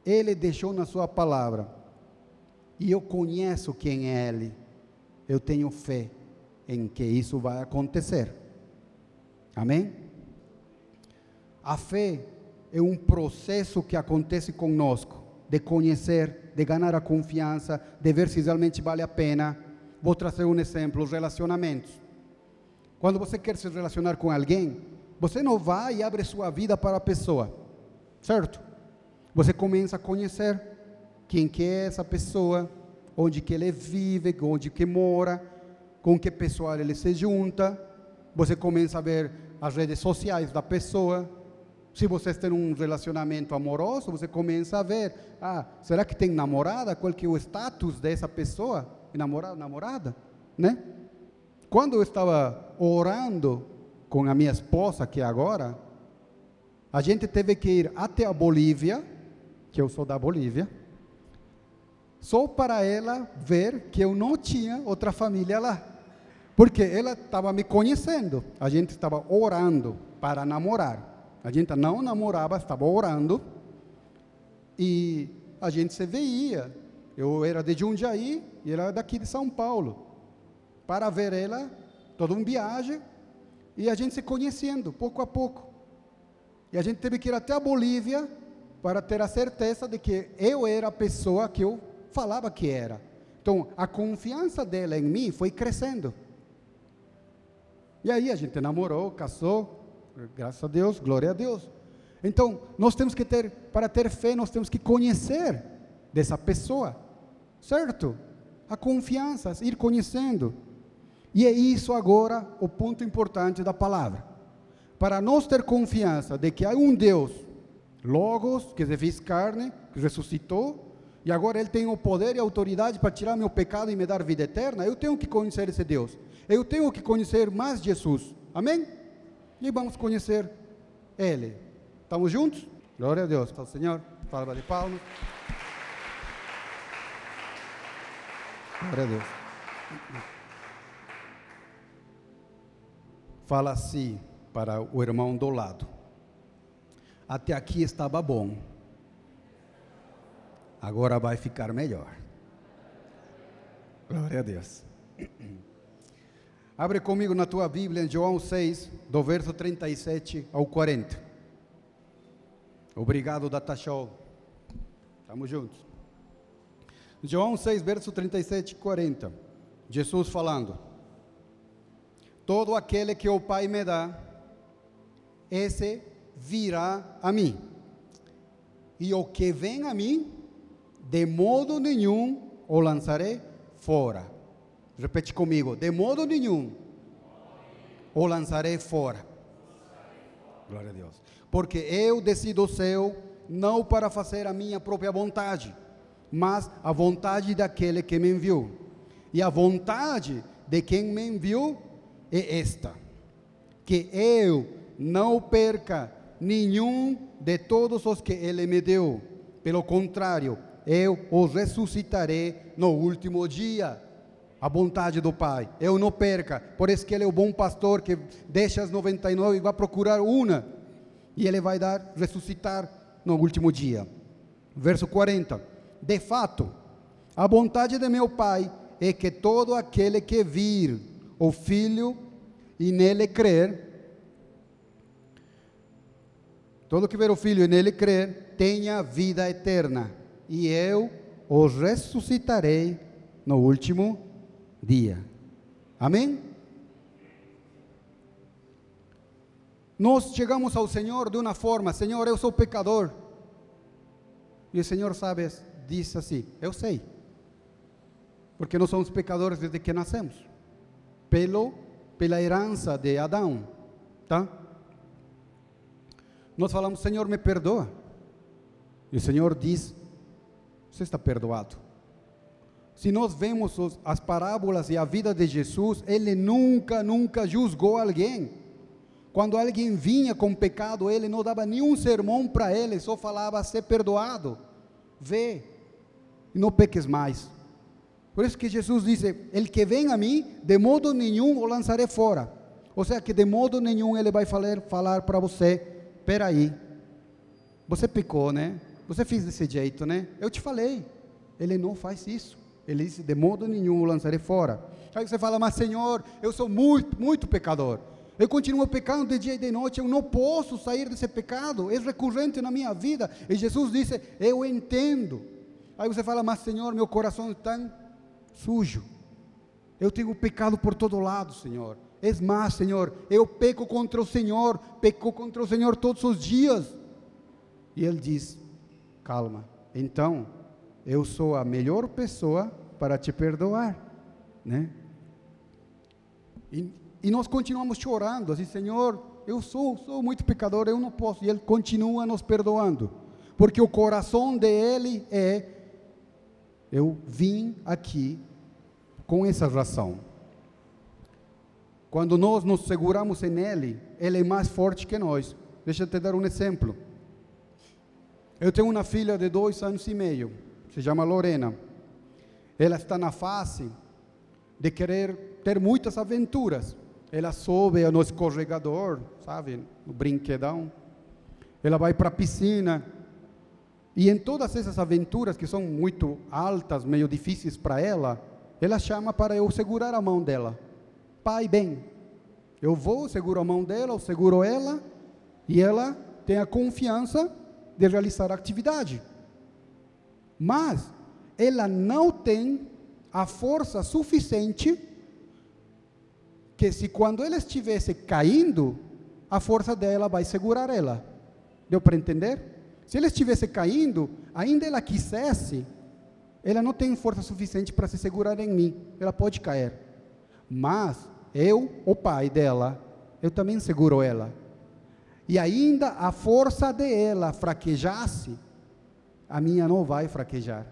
Ele deixou na Sua palavra e eu conheço quem é Ele, eu tenho fé em que isso vai acontecer. Amém? A fé é um processo que acontece conosco de conhecer, de ganhar a confiança, de ver se realmente vale a pena. Vou trazer um exemplo: os relacionamentos. Quando você quer se relacionar com alguém, você não vai e abre sua vida para a pessoa, certo? Você começa a conhecer quem que é essa pessoa, onde que ele vive, onde que mora, com que pessoal ele se junta. Você começa a ver as redes sociais da pessoa. Se você tem um relacionamento amoroso, você começa a ver, ah, será que tem namorada? Qual que é o status dessa pessoa? Namorada, namorada, né? Quando eu estava orando com a minha esposa, é agora, a gente teve que ir até a Bolívia, que eu sou da Bolívia, só para ela ver que eu não tinha outra família lá. Porque ela estava me conhecendo. A gente estava orando para namorar. A gente não namorava, estava orando. E a gente se veia. Eu era de Jundiaí e ela daqui de São Paulo. Para ver ela, toda uma viagem. E a gente se conhecendo, pouco a pouco. E a gente teve que ir até a Bolívia para ter a certeza de que eu era a pessoa que eu falava que era. Então, a confiança dela em mim foi crescendo. E aí a gente namorou, casou, graças a Deus, glória a Deus. Então, nós temos que ter, para ter fé, nós temos que conhecer dessa pessoa, certo? A confiança, ir conhecendo. E é isso agora o ponto importante da palavra. Para nós ter confiança de que há um Deus, Logos, que se fez carne, que ressuscitou, e agora Ele tem o poder e a autoridade para tirar meu pecado e me dar vida eterna, eu tenho que conhecer esse Deus. Eu tenho que conhecer mais Jesus. Amém? E vamos conhecer Ele. Estamos juntos? Glória a Deus. Ao Senhor. Salva de palmas. Glória a Deus. Fala assim para o irmão do lado. Até aqui estava bom agora vai ficar melhor. Glória a Deus. Abre comigo na tua Bíblia em João 6, do verso 37 ao 40. Obrigado, Data Show. Estamos juntos. João 6, verso 37 e 40. Jesus falando: Todo aquele que o Pai me dá, esse virá a mim. E o que vem a mim, de modo nenhum o lançarei fora. Repete comigo: de modo nenhum o lançarei fora. Glória a Deus. Porque eu desci do céu não para fazer a minha própria vontade, mas a vontade daquele que me enviou. E a vontade de quem me enviou é esta: que eu não perca nenhum de todos os que ele me deu. Pelo contrário, eu os ressuscitarei no último dia. A vontade do Pai, eu não perca, por isso que Ele é o bom pastor que deixa as 99 e vai procurar uma, e Ele vai dar, ressuscitar no último dia. Verso 40: De fato, a vontade de meu Pai é que todo aquele que vir o Filho e nele crer, todo que ver o Filho e nele crer, tenha vida eterna e eu os ressuscitarei no último dia. Amém? Nós chegamos ao Senhor de uma forma, Senhor, eu sou pecador. E o Senhor sabe, diz assim: Eu sei. Porque nós somos pecadores desde que nascemos. Pelo, pela herança de Adão. Tá? Nós falamos, Senhor, me perdoa. E o Senhor diz: você está perdoado. Se nós vemos os, as parábolas e a vida de Jesus, ele nunca, nunca julgou alguém. Quando alguém vinha com pecado, ele não dava nenhum sermão para ele, só falava ser perdoado. Vê, e não peques mais. Por isso que Jesus disse: El que vem a mim, de modo nenhum o lançarei fora. Ou seja, que de modo nenhum ele vai falar, falar para você: peraí, você pecou, né? Você fez desse jeito, né? Eu te falei. Ele não faz isso. Ele disse: de modo nenhum o lançarei fora. Aí você fala, mas Senhor, eu sou muito, muito pecador. Eu continuo pecando de dia e de noite, eu não posso sair desse pecado, é recorrente na minha vida. E Jesus disse: Eu entendo. Aí você fala, mas Senhor, meu coração está sujo. Eu tenho pecado por todo lado, Senhor. É mais, Senhor, eu peco contra o Senhor, peco contra o Senhor todos os dias. E ele diz: Calma, então eu sou a melhor pessoa para te perdoar, né? E, e nós continuamos chorando, assim, Senhor, eu sou, sou muito pecador, eu não posso. E Ele continua nos perdoando, porque o coração dele é: eu vim aqui com essa razão. Quando nós nos seguramos em Ele, Ele é mais forte que nós. Deixa eu te dar um exemplo. Eu tenho uma filha de dois anos e meio, se chama Lorena. Ela está na fase de querer ter muitas aventuras. Ela sobe no escorregador, sabe, no brinquedão. Ela vai para a piscina. E em todas essas aventuras que são muito altas, meio difíceis para ela, ela chama para eu segurar a mão dela. Pai, bem, eu vou, seguro a mão dela, eu seguro ela, e ela tem a confiança de realizar a atividade. Mas ela não tem a força suficiente que se quando ela estivesse caindo, a força dela vai segurar ela. Deu para entender? Se ela estivesse caindo, ainda ela quisesse, ela não tem força suficiente para se segurar em mim. Ela pode cair. Mas eu, o pai dela, eu também seguro ela. E ainda a força dela fraquejasse, a minha não vai fraquejar.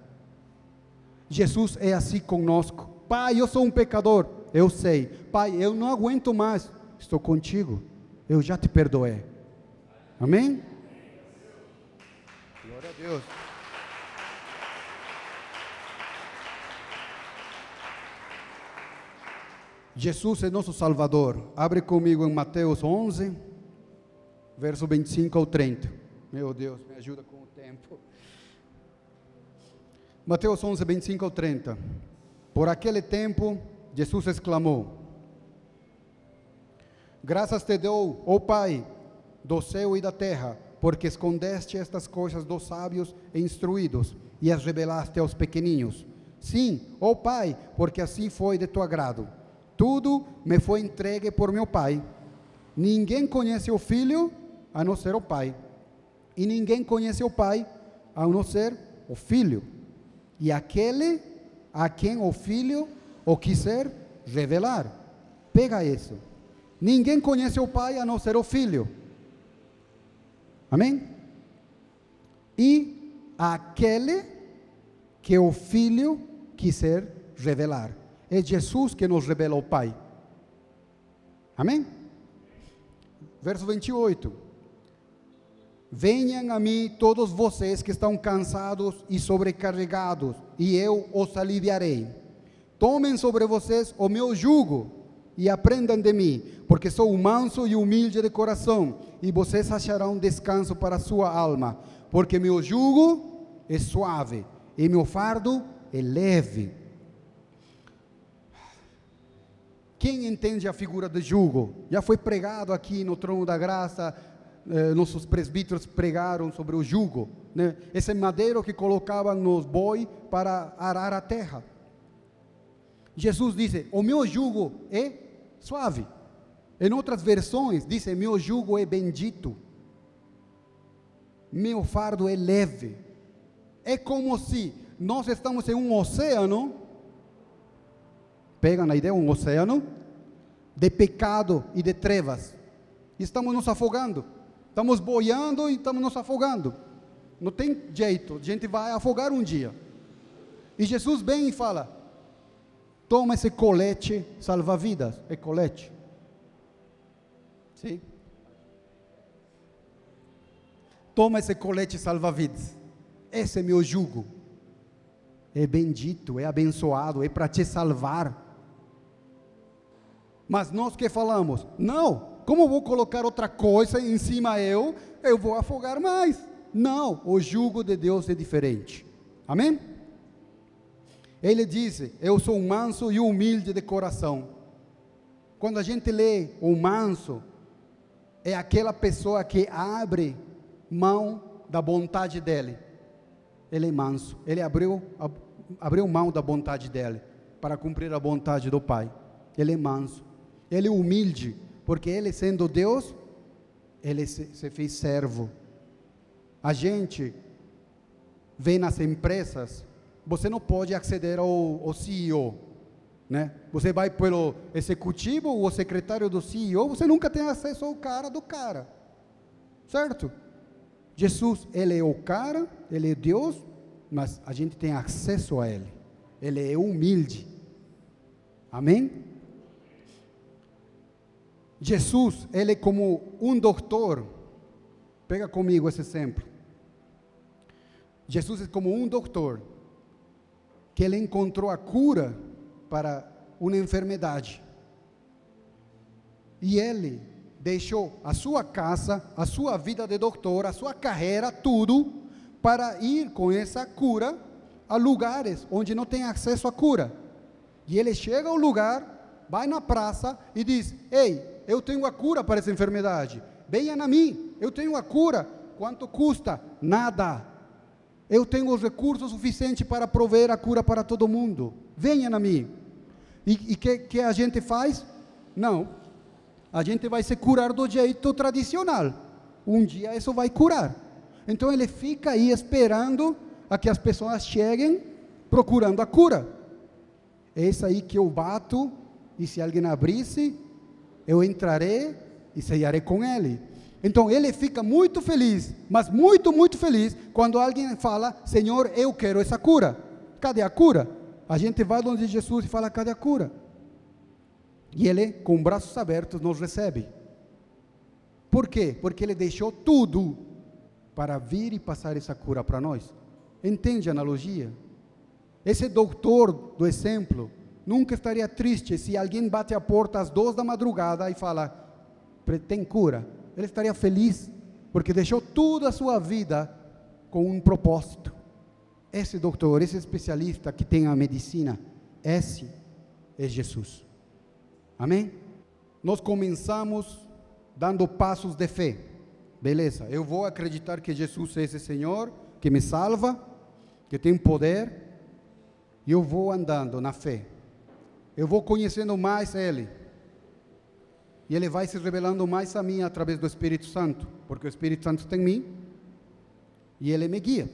Jesus é assim conosco. Pai, eu sou um pecador. Eu sei. Pai, eu não aguento mais. Estou contigo. Eu já te perdoei. Amém? Deus. Jesus é nosso Salvador. Abre comigo em Mateus 11, verso 25 ao 30. Meu Deus, me ajuda com o tempo. Mateus 11, 25 ao 30. Por aquele tempo, Jesus exclamou: Graças te dou, ó Pai, do céu e da terra, porque escondeste estas coisas dos sábios e instruídos e as revelaste aos pequeninos. Sim, ó Pai, porque assim foi de teu agrado. Tudo me foi entregue por meu Pai. Ninguém conhece o Filho a não ser o Pai. E ninguém conhece o Pai a não ser o Filho. E aquele a quem o Filho o quiser revelar. Pega isso. Ninguém conhece o Pai a não ser o Filho. Amém? E aquele que o Filho quiser revelar. É Jesus que nos revela o Pai. Amém? Verso 28. Venham a mim todos vocês que estão cansados e sobrecarregados, e eu os aliviarei. Tomem sobre vocês o meu jugo e aprendam de mim, porque sou manso e humilde de coração, e vocês acharão descanso para a sua alma, porque meu jugo é suave e meu fardo é leve. Quem entende a figura de jugo? Já foi pregado aqui no trono da graça, eh, nossos presbíteros pregaram sobre o jugo, né? esse madeiro que colocavam nos boi para arar a terra. Jesus disse: O meu jugo é suave. Em outras versões, diz: Meu jugo é bendito. Meu fardo é leve. É como se nós estamos em um oceano Pegam a ideia, um oceano de pecado e de trevas. Estamos nos afogando. Estamos boiando e estamos nos afogando. Não tem jeito, a gente vai afogar um dia. E Jesus vem e fala: toma esse colete salva-vidas. É colete. Sim. Toma esse colete salva-vidas. Esse é meu jugo. É bendito, é abençoado, é para te salvar. Mas nós que falamos, não, como vou colocar outra coisa em cima eu, eu vou afogar mais. Não, o jugo de Deus é diferente. Amém? Ele diz: Eu sou manso e humilde de coração. Quando a gente lê o manso, é aquela pessoa que abre mão da vontade dele. Ele é manso. Ele abriu, abriu mão da vontade dele para cumprir a vontade do Pai. Ele é manso. Ele é humilde, porque ele sendo Deus, ele se, se fez servo. A gente vê nas empresas, você não pode aceder ao, ao CEO, né? Você vai pelo executivo ou secretário do CEO, você nunca tem acesso ao cara do cara. Certo? Jesus, ele é o cara, ele é Deus, mas a gente tem acesso a ele. Ele é humilde. Amém? Jesus, ele é como um doutor. Pega comigo esse exemplo. Jesus é como um doutor que ele encontrou a cura para uma enfermidade. E ele deixou a sua casa, a sua vida de doutor, a sua carreira, tudo, para ir com essa cura a lugares onde não tem acesso à cura. E ele chega ao lugar, vai na praça e diz: Ei, eu tenho a cura para essa enfermidade. Venha a mim, eu tenho a cura. Quanto custa? Nada. Eu tenho os recursos suficientes para prover a cura para todo mundo. Venha a mim. E o que, que a gente faz? Não. A gente vai se curar do jeito tradicional. Um dia isso vai curar. Então ele fica aí esperando a que as pessoas cheguem procurando a cura. É isso aí que eu bato, e se alguém abrisse, eu entrarei e ceiarei com ele. Então ele fica muito feliz, mas muito, muito feliz, quando alguém fala: Senhor, eu quero essa cura. Cadê a cura? A gente vai onde Jesus e fala: cadê a cura? E ele, com braços abertos, nos recebe. Por quê? Porque ele deixou tudo para vir e passar essa cura para nós. Entende a analogia? Esse doutor do exemplo nunca estaria triste se alguém bate a porta às duas da madrugada e fala: tem cura. Ele estaria feliz, porque deixou toda a sua vida com um propósito esse doutor, esse especialista que tem a medicina, esse é Jesus. Amém? Nós começamos dando passos de fé. Beleza, eu vou acreditar que Jesus é esse Senhor que me salva, que tem poder, e eu vou andando na fé. Eu vou conhecendo mais Ele. E Ele vai se revelando mais a mim através do Espírito Santo, porque o Espírito Santo está em mim e Ele me guia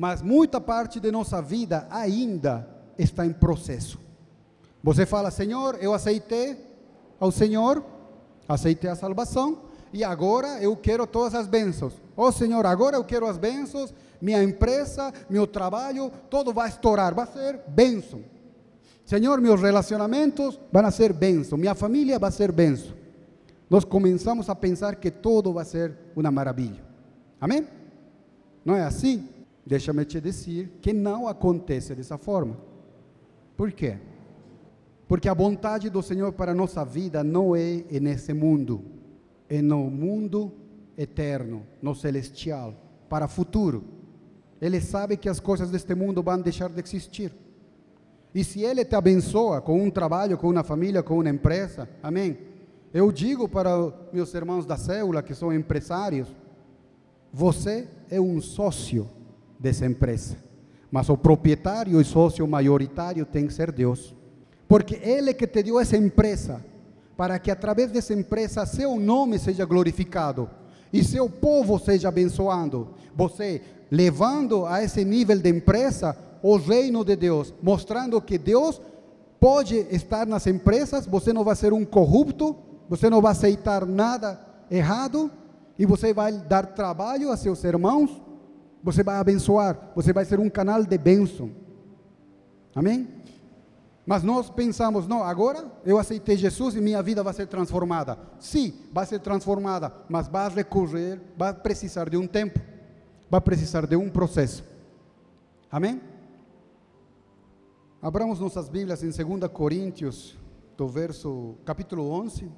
mas muita parte de nossa vida ainda está em processo. Você fala, Senhor, eu aceitei ao Senhor, aceitei a salvação, e agora eu quero todas as bênçãos. Oh Senhor, agora eu quero as bênçãos, minha empresa, meu trabalho, tudo vai estourar, vai ser bênção. Senhor, meus relacionamentos vão ser bênção, minha família vai ser bênção. Nós começamos a pensar que tudo vai ser uma maravilha. Amém? Não é assim? Deixa-me te dizer que não acontece dessa forma. Por quê? Porque a vontade do Senhor para a nossa vida não é nesse mundo, é no mundo eterno, no celestial, para o futuro. Ele sabe que as coisas deste mundo vão deixar de existir. E se Ele te abençoa com um trabalho, com uma família, com uma empresa, amém? Eu digo para meus irmãos da célula que são empresários, você é um sócio dessa empresa. Mas o proprietário e sócio maioritário tem que ser Deus. Porque Ele que te deu essa empresa, para que através dessa empresa seu nome seja glorificado e seu povo seja abençoado. Você levando a esse nível de empresa o reino de Deus, mostrando que Deus pode estar nas empresas, você não vai ser um corrupto, você não vai aceitar nada errado e você vai dar trabalho a seus irmãos você vai abençoar, você vai ser um canal de bênção. Amém? Mas nós pensamos, não, agora eu aceitei Jesus e minha vida vai ser transformada. Sim, vai ser transformada, mas vai recorrer, vai precisar de um tempo, vai precisar de um processo. Amém? Abramos nossas Bíblias em 2 Coríntios, do verso, capítulo 11.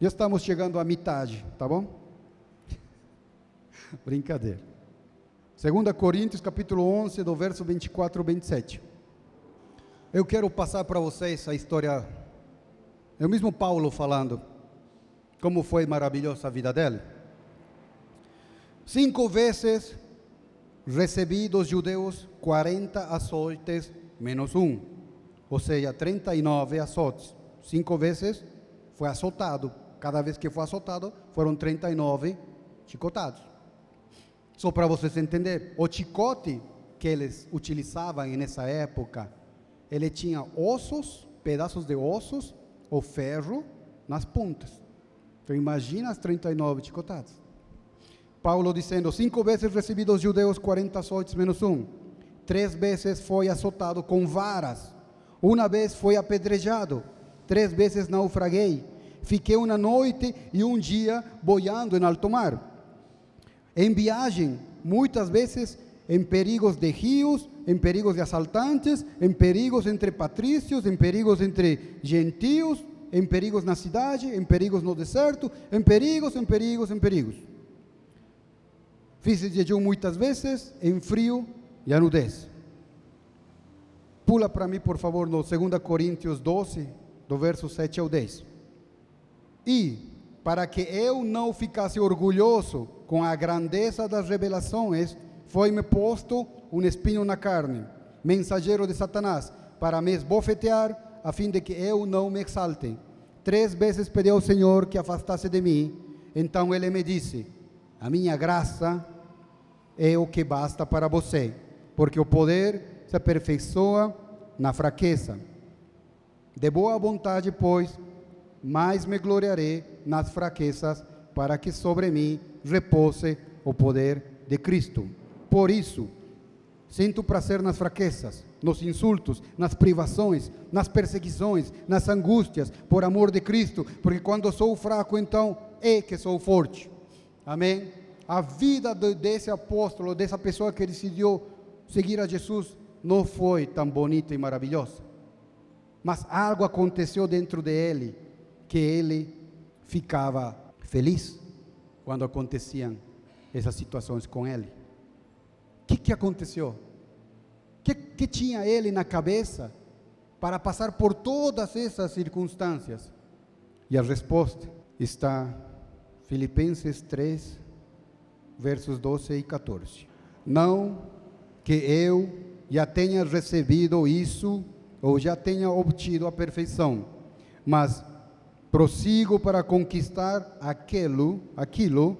Já estamos chegando à metade, tá bom? Brincadeira. 2 Coríntios capítulo 11, do verso 24 ao 27. Eu quero passar para vocês a história É o mesmo Paulo falando como foi maravilhosa a vida dele. Cinco vezes recebi dos judeus 40 açoites menos um, ou seja, 39 azotes. Cinco vezes foi azotado. Cada vez que foi azotado, foram 39 chicotados. Só para vocês entenderem, o chicote que eles utilizavam nessa época, ele tinha ossos, pedaços de ossos ou ferro nas pontas. Então imagina as 39 chicotadas. Paulo dizendo, cinco vezes recebi dos judeus 40 açoites menos um. Três vezes foi azotado com varas. Uma vez foi apedrejado. Três vezes naufraguei. Fiquei uma noite e um dia boiando em alto mar. Em viagem, muitas vezes em perigos de rios, em perigos de assaltantes, em perigos entre patrícios, em perigos entre gentios, em perigos na cidade, em perigos no deserto, em perigos, em perigos, em perigos. Fiz jejum muitas vezes, em frio e a nudez. Pula para mim, por favor, no 2 Coríntios 12, do verso 7 ao 10. E, para que eu não ficasse orgulhoso com a grandeza das revelações, foi-me posto um espinho na carne, mensageiro de Satanás, para me esbofetear, a fim de que eu não me exalte. Três vezes pedi ao Senhor que afastasse de mim, então ele me disse: A minha graça é o que basta para você, porque o poder se aperfeiçoa na fraqueza. De boa vontade, pois, mais me gloriarei nas fraquezas, para que sobre mim repose o poder de Cristo. Por isso, sinto prazer nas fraquezas, nos insultos, nas privações, nas perseguições, nas angústias, por amor de Cristo, porque quando sou fraco, então é que sou forte. Amém? A vida de, desse apóstolo, dessa pessoa que decidiu seguir a Jesus, não foi tão bonita e maravilhosa. Mas algo aconteceu dentro dele que ele ficava feliz quando aconteciam essas situações com ele. O que, que aconteceu? O que, que tinha ele na cabeça para passar por todas essas circunstâncias? E a resposta está Filipenses 3, versos 12 e 14. Não que eu já tenha recebido isso ou já tenha obtido a perfeição, mas prossigo para conquistar aquilo, aquilo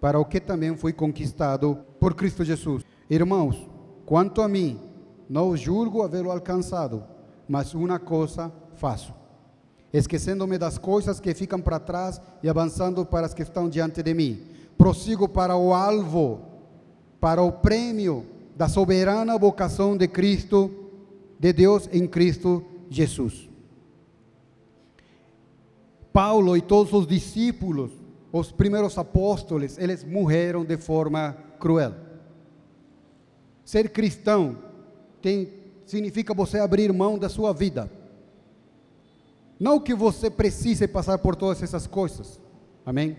para o que também foi conquistado por Cristo Jesus. Irmãos, quanto a mim, não julgo havê-lo alcançado, mas uma coisa faço, esquecendo-me das coisas que ficam para trás e avançando para as que estão diante de mim. Prossigo para o alvo, para o prêmio da soberana vocação de Cristo, de Deus em Cristo Jesus. Paulo e todos os discípulos, os primeiros apóstolos, eles morreram de forma cruel. Ser cristão tem, significa você abrir mão da sua vida. Não que você precise passar por todas essas coisas, amém?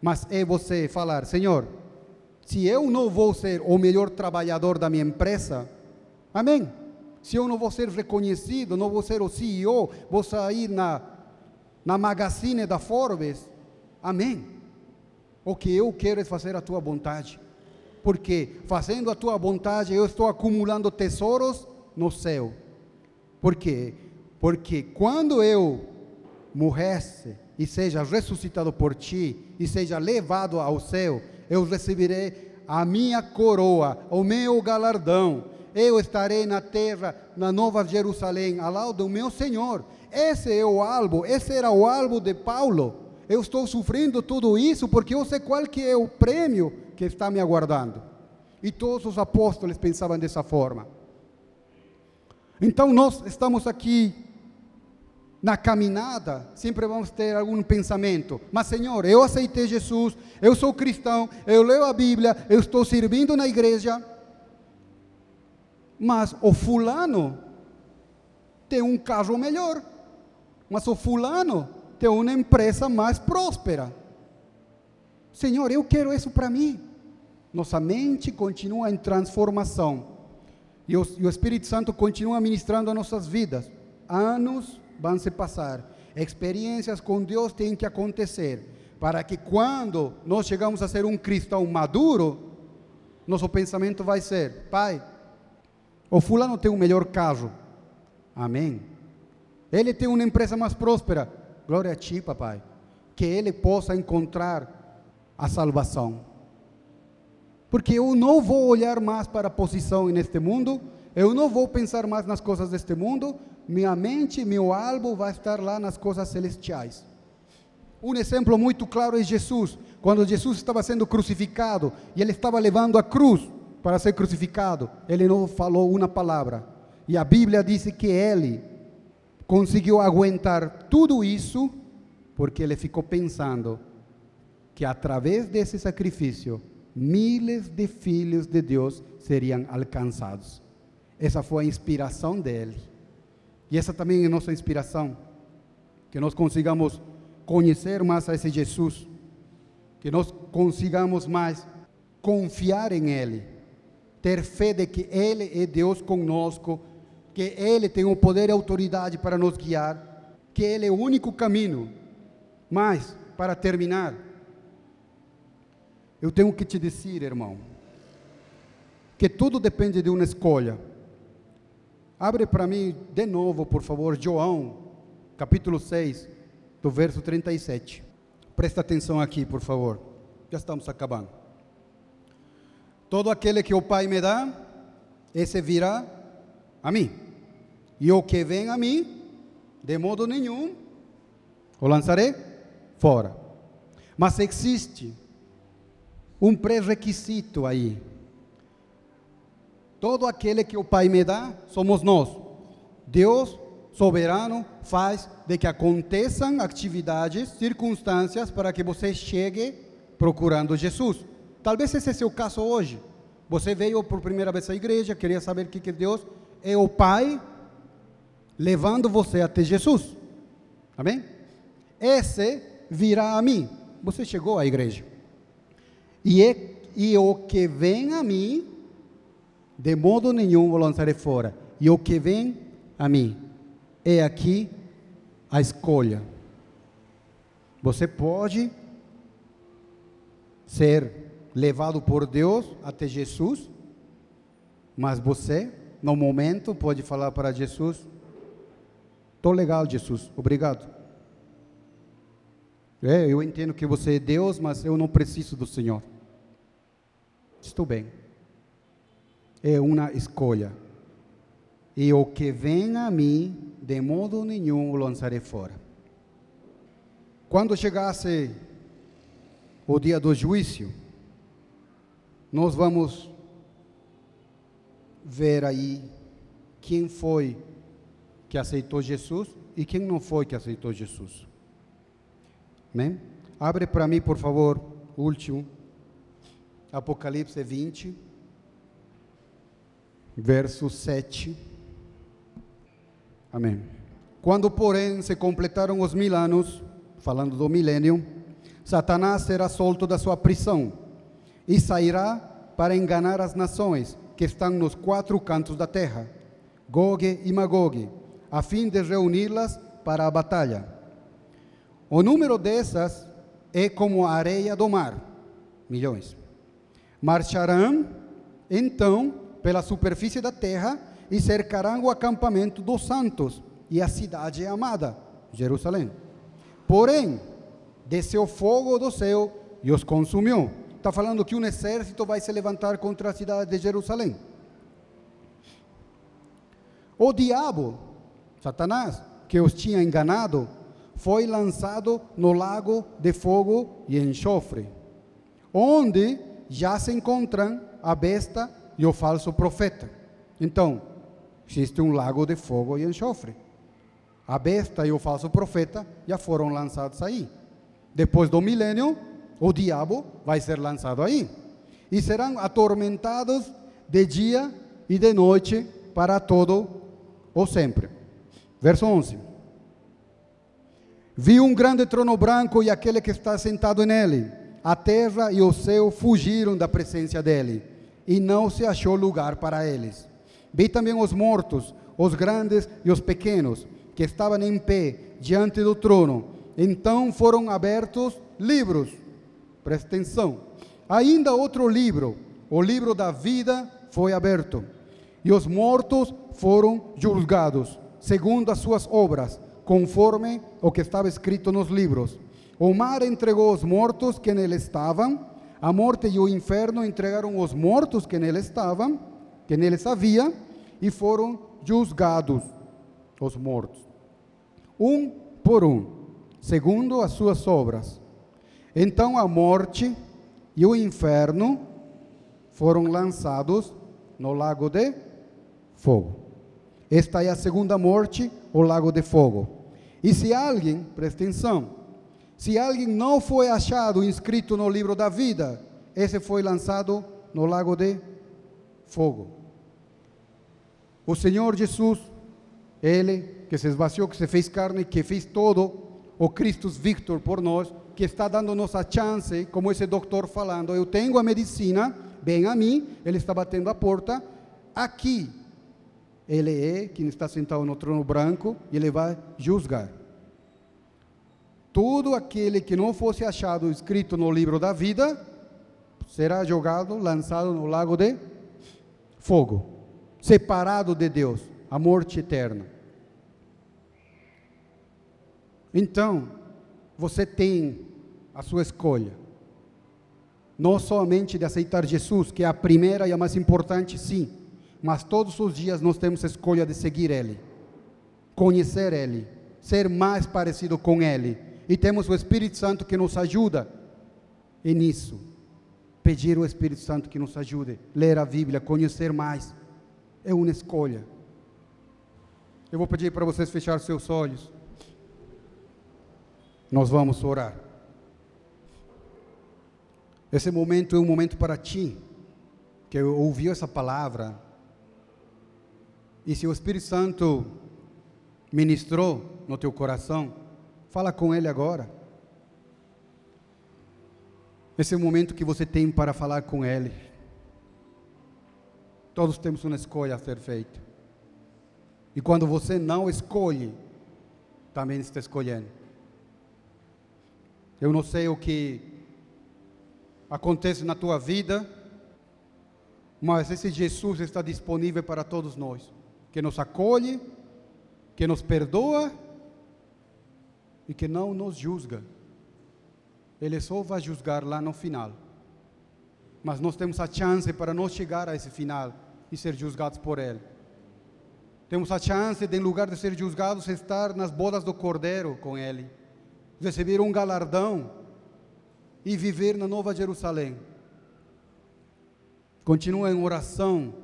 Mas é você falar: Senhor, se eu não vou ser o melhor trabalhador da minha empresa, amém? Se eu não vou ser reconhecido, não vou ser o CEO, vou sair na na magazine da Forbes. Amém. O que eu quero é fazer a tua vontade. Porque fazendo a tua vontade eu estou acumulando tesouros no céu. Por quê? Porque quando eu morresse e seja ressuscitado por ti e seja levado ao céu, eu receberei a minha coroa, o meu galardão. Eu estarei na terra, na Nova Jerusalém, ao lado do meu Senhor. Esse é o alvo, esse era o alvo de Paulo. Eu estou sofrendo tudo isso porque eu sei qual que é o prêmio que está me aguardando. E todos os apóstolos pensavam dessa forma. Então nós estamos aqui na caminhada, sempre vamos ter algum pensamento. Mas Senhor, eu aceitei Jesus, eu sou cristão, eu leio a Bíblia, eu estou servindo na igreja. Mas o fulano tem um carro melhor mas o fulano tem uma empresa mais próspera. Senhor, eu quero isso para mim. Nossa mente continua em transformação. E o, e o Espírito Santo continua ministrando as nossas vidas. Anos vão se passar. Experiências com Deus têm que acontecer para que quando nós chegamos a ser um cristão maduro, nosso pensamento vai ser: Pai, o fulano tem o melhor carro. Amém. Ele tem uma empresa mais próspera. Glória a ti, papai. Que ele possa encontrar a salvação. Porque eu não vou olhar mais para a posição neste mundo, eu não vou pensar mais nas coisas deste mundo, minha mente, meu alvo vai estar lá nas coisas celestiais. Um exemplo muito claro é Jesus, quando Jesus estava sendo crucificado e ele estava levando a cruz para ser crucificado, ele não falou uma palavra. E a Bíblia diz que ele conseguiu aguentar tudo isso porque ele ficou pensando que através desse sacrifício, miles de filhos de Deus seriam alcançados. Essa foi a inspiração dele. E essa também é a nossa inspiração. Que nós consigamos conhecer mais a esse Jesus. Que nós consigamos mais confiar em Ele. Ter fé de que Ele é Deus conosco. Que Ele tem o poder e autoridade para nos guiar. Que Ele é o único caminho. Mas, para terminar, eu tenho que te dizer, irmão, que tudo depende de uma escolha. Abre para mim de novo, por favor, João, capítulo 6, do verso 37. Presta atenção aqui, por favor. Já estamos acabando. Todo aquele que o Pai me dá, esse virá a mim. E o que vem a mim, de modo nenhum, o lançarei fora. Mas existe um pré-requisito aí Todo aquele que o Pai me dá, somos nós. Deus, soberano, faz de que aconteçam atividades, circunstâncias para que você chegue procurando Jesus. Talvez esse seja o caso hoje. Você veio por primeira vez à igreja, queria saber o que, que Deus é o Pai levando você até Jesus. Amém? Esse virá a mim. Você chegou à igreja. E, é, e o que vem a mim de modo nenhum o lançarei fora. E o que vem a mim é aqui a escolha. Você pode ser levado por Deus até Jesus, mas você, no momento, pode falar para Jesus: Estou legal, Jesus, obrigado. É, eu entendo que você é Deus, mas eu não preciso do Senhor. Estou bem é uma escolha. E o que vem a mim, de modo nenhum o lançarei fora. Quando chegasse o dia do juízo, nós vamos ver aí quem foi que aceitou Jesus e quem não foi que aceitou Jesus. Amém? Abre para mim, por favor, último, Apocalipse 20 verso 7. Amém. Quando, porém, se completaram os mil anos, falando do milênio, Satanás será solto da sua prisão e sairá para enganar as nações que estão nos quatro cantos da terra, Gog e Magog, a fim de reuni-las para a batalha. O número dessas é como a areia do mar, milhões. Marcharão, então, pela superfície da terra e cercarão o acampamento dos santos e a cidade amada, Jerusalém. Porém, desceu fogo do céu e os consumiu. Está falando que um exército vai se levantar contra a cidade de Jerusalém. O diabo, Satanás, que os tinha enganado, foi lançado no lago de fogo e enxofre, onde já se encontram a besta e o falso profeta. Então, existe um lago de fogo e enxofre. A besta e o falso profeta já foram lançados aí. Depois do milênio, o diabo vai ser lançado aí. E serão atormentados de dia e de noite para todo ou sempre. Verso 11. Vi um grande trono branco e aquele que está sentado nele. A terra e o céu fugiram da presença dele e não se achou lugar para eles. Vi também os mortos, os grandes e os pequenos, que estavam em pé, diante do trono. Então foram abertos livros. Presta atenção. Ainda outro livro, o livro da vida, foi aberto. E os mortos foram julgados, segundo as suas obras, conforme o que estava escrito nos livros. O mar entregou os mortos que nele estavam, a morte e o inferno entregaram os mortos que nele estavam, que neles havia, e foram julgados os mortos, um por um, segundo as suas obras. Então a morte e o inferno foram lançados no lago de fogo. Esta é a segunda morte, o lago de fogo. E se alguém, presta atenção, se alguém não foi achado inscrito no livro da vida, esse foi lançado no lago de fogo. O Senhor Jesus, Ele que se esvaziou, que se fez carne, que fez todo, o Cristo Victor por nós, que está dando-nos a chance, como esse doutor falando, eu tenho a medicina, vem a mim, Ele está batendo a porta, aqui ele é quem está sentado no trono branco e ele vai julgar. Todo aquele que não fosse achado escrito no livro da vida será jogado, lançado no lago de fogo, separado de Deus, a morte eterna. Então, você tem a sua escolha. Não somente de aceitar Jesus, que é a primeira e a mais importante, sim mas todos os dias nós temos a escolha de seguir Ele, conhecer Ele, ser mais parecido com Ele. E temos o Espírito Santo que nos ajuda e nisso. Pedir o Espírito Santo que nos ajude, ler a Bíblia, conhecer mais. É uma escolha. Eu vou pedir para vocês fechar seus olhos. Nós vamos orar. Esse momento é um momento para ti, que ouviu essa palavra, e se o Espírito Santo ministrou no teu coração, fala com Ele agora. Esse é o momento que você tem para falar com Ele. Todos temos uma escolha a ser feita. E quando você não escolhe, também está escolhendo. Eu não sei o que acontece na tua vida, mas esse Jesus está disponível para todos nós que nos acolhe, que nos perdoa e que não nos julga. Ele só vai julgar lá no final. Mas nós temos a chance para não chegar a esse final e ser julgados por Ele. Temos a chance de, em lugar de ser julgados, estar nas bodas do Cordeiro com Ele, receber um galardão e viver na Nova Jerusalém. Continua em oração,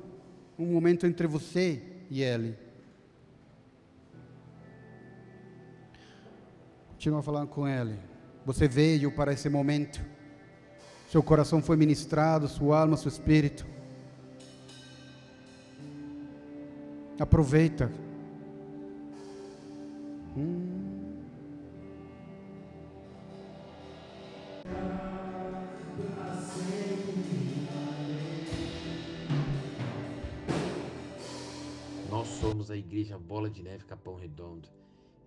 um momento entre você e ele. Continua falando com ele. Você veio para esse momento. Seu coração foi ministrado, sua alma, seu espírito. Aproveita. Hum. somos a Igreja Bola de Neve Capão Redondo.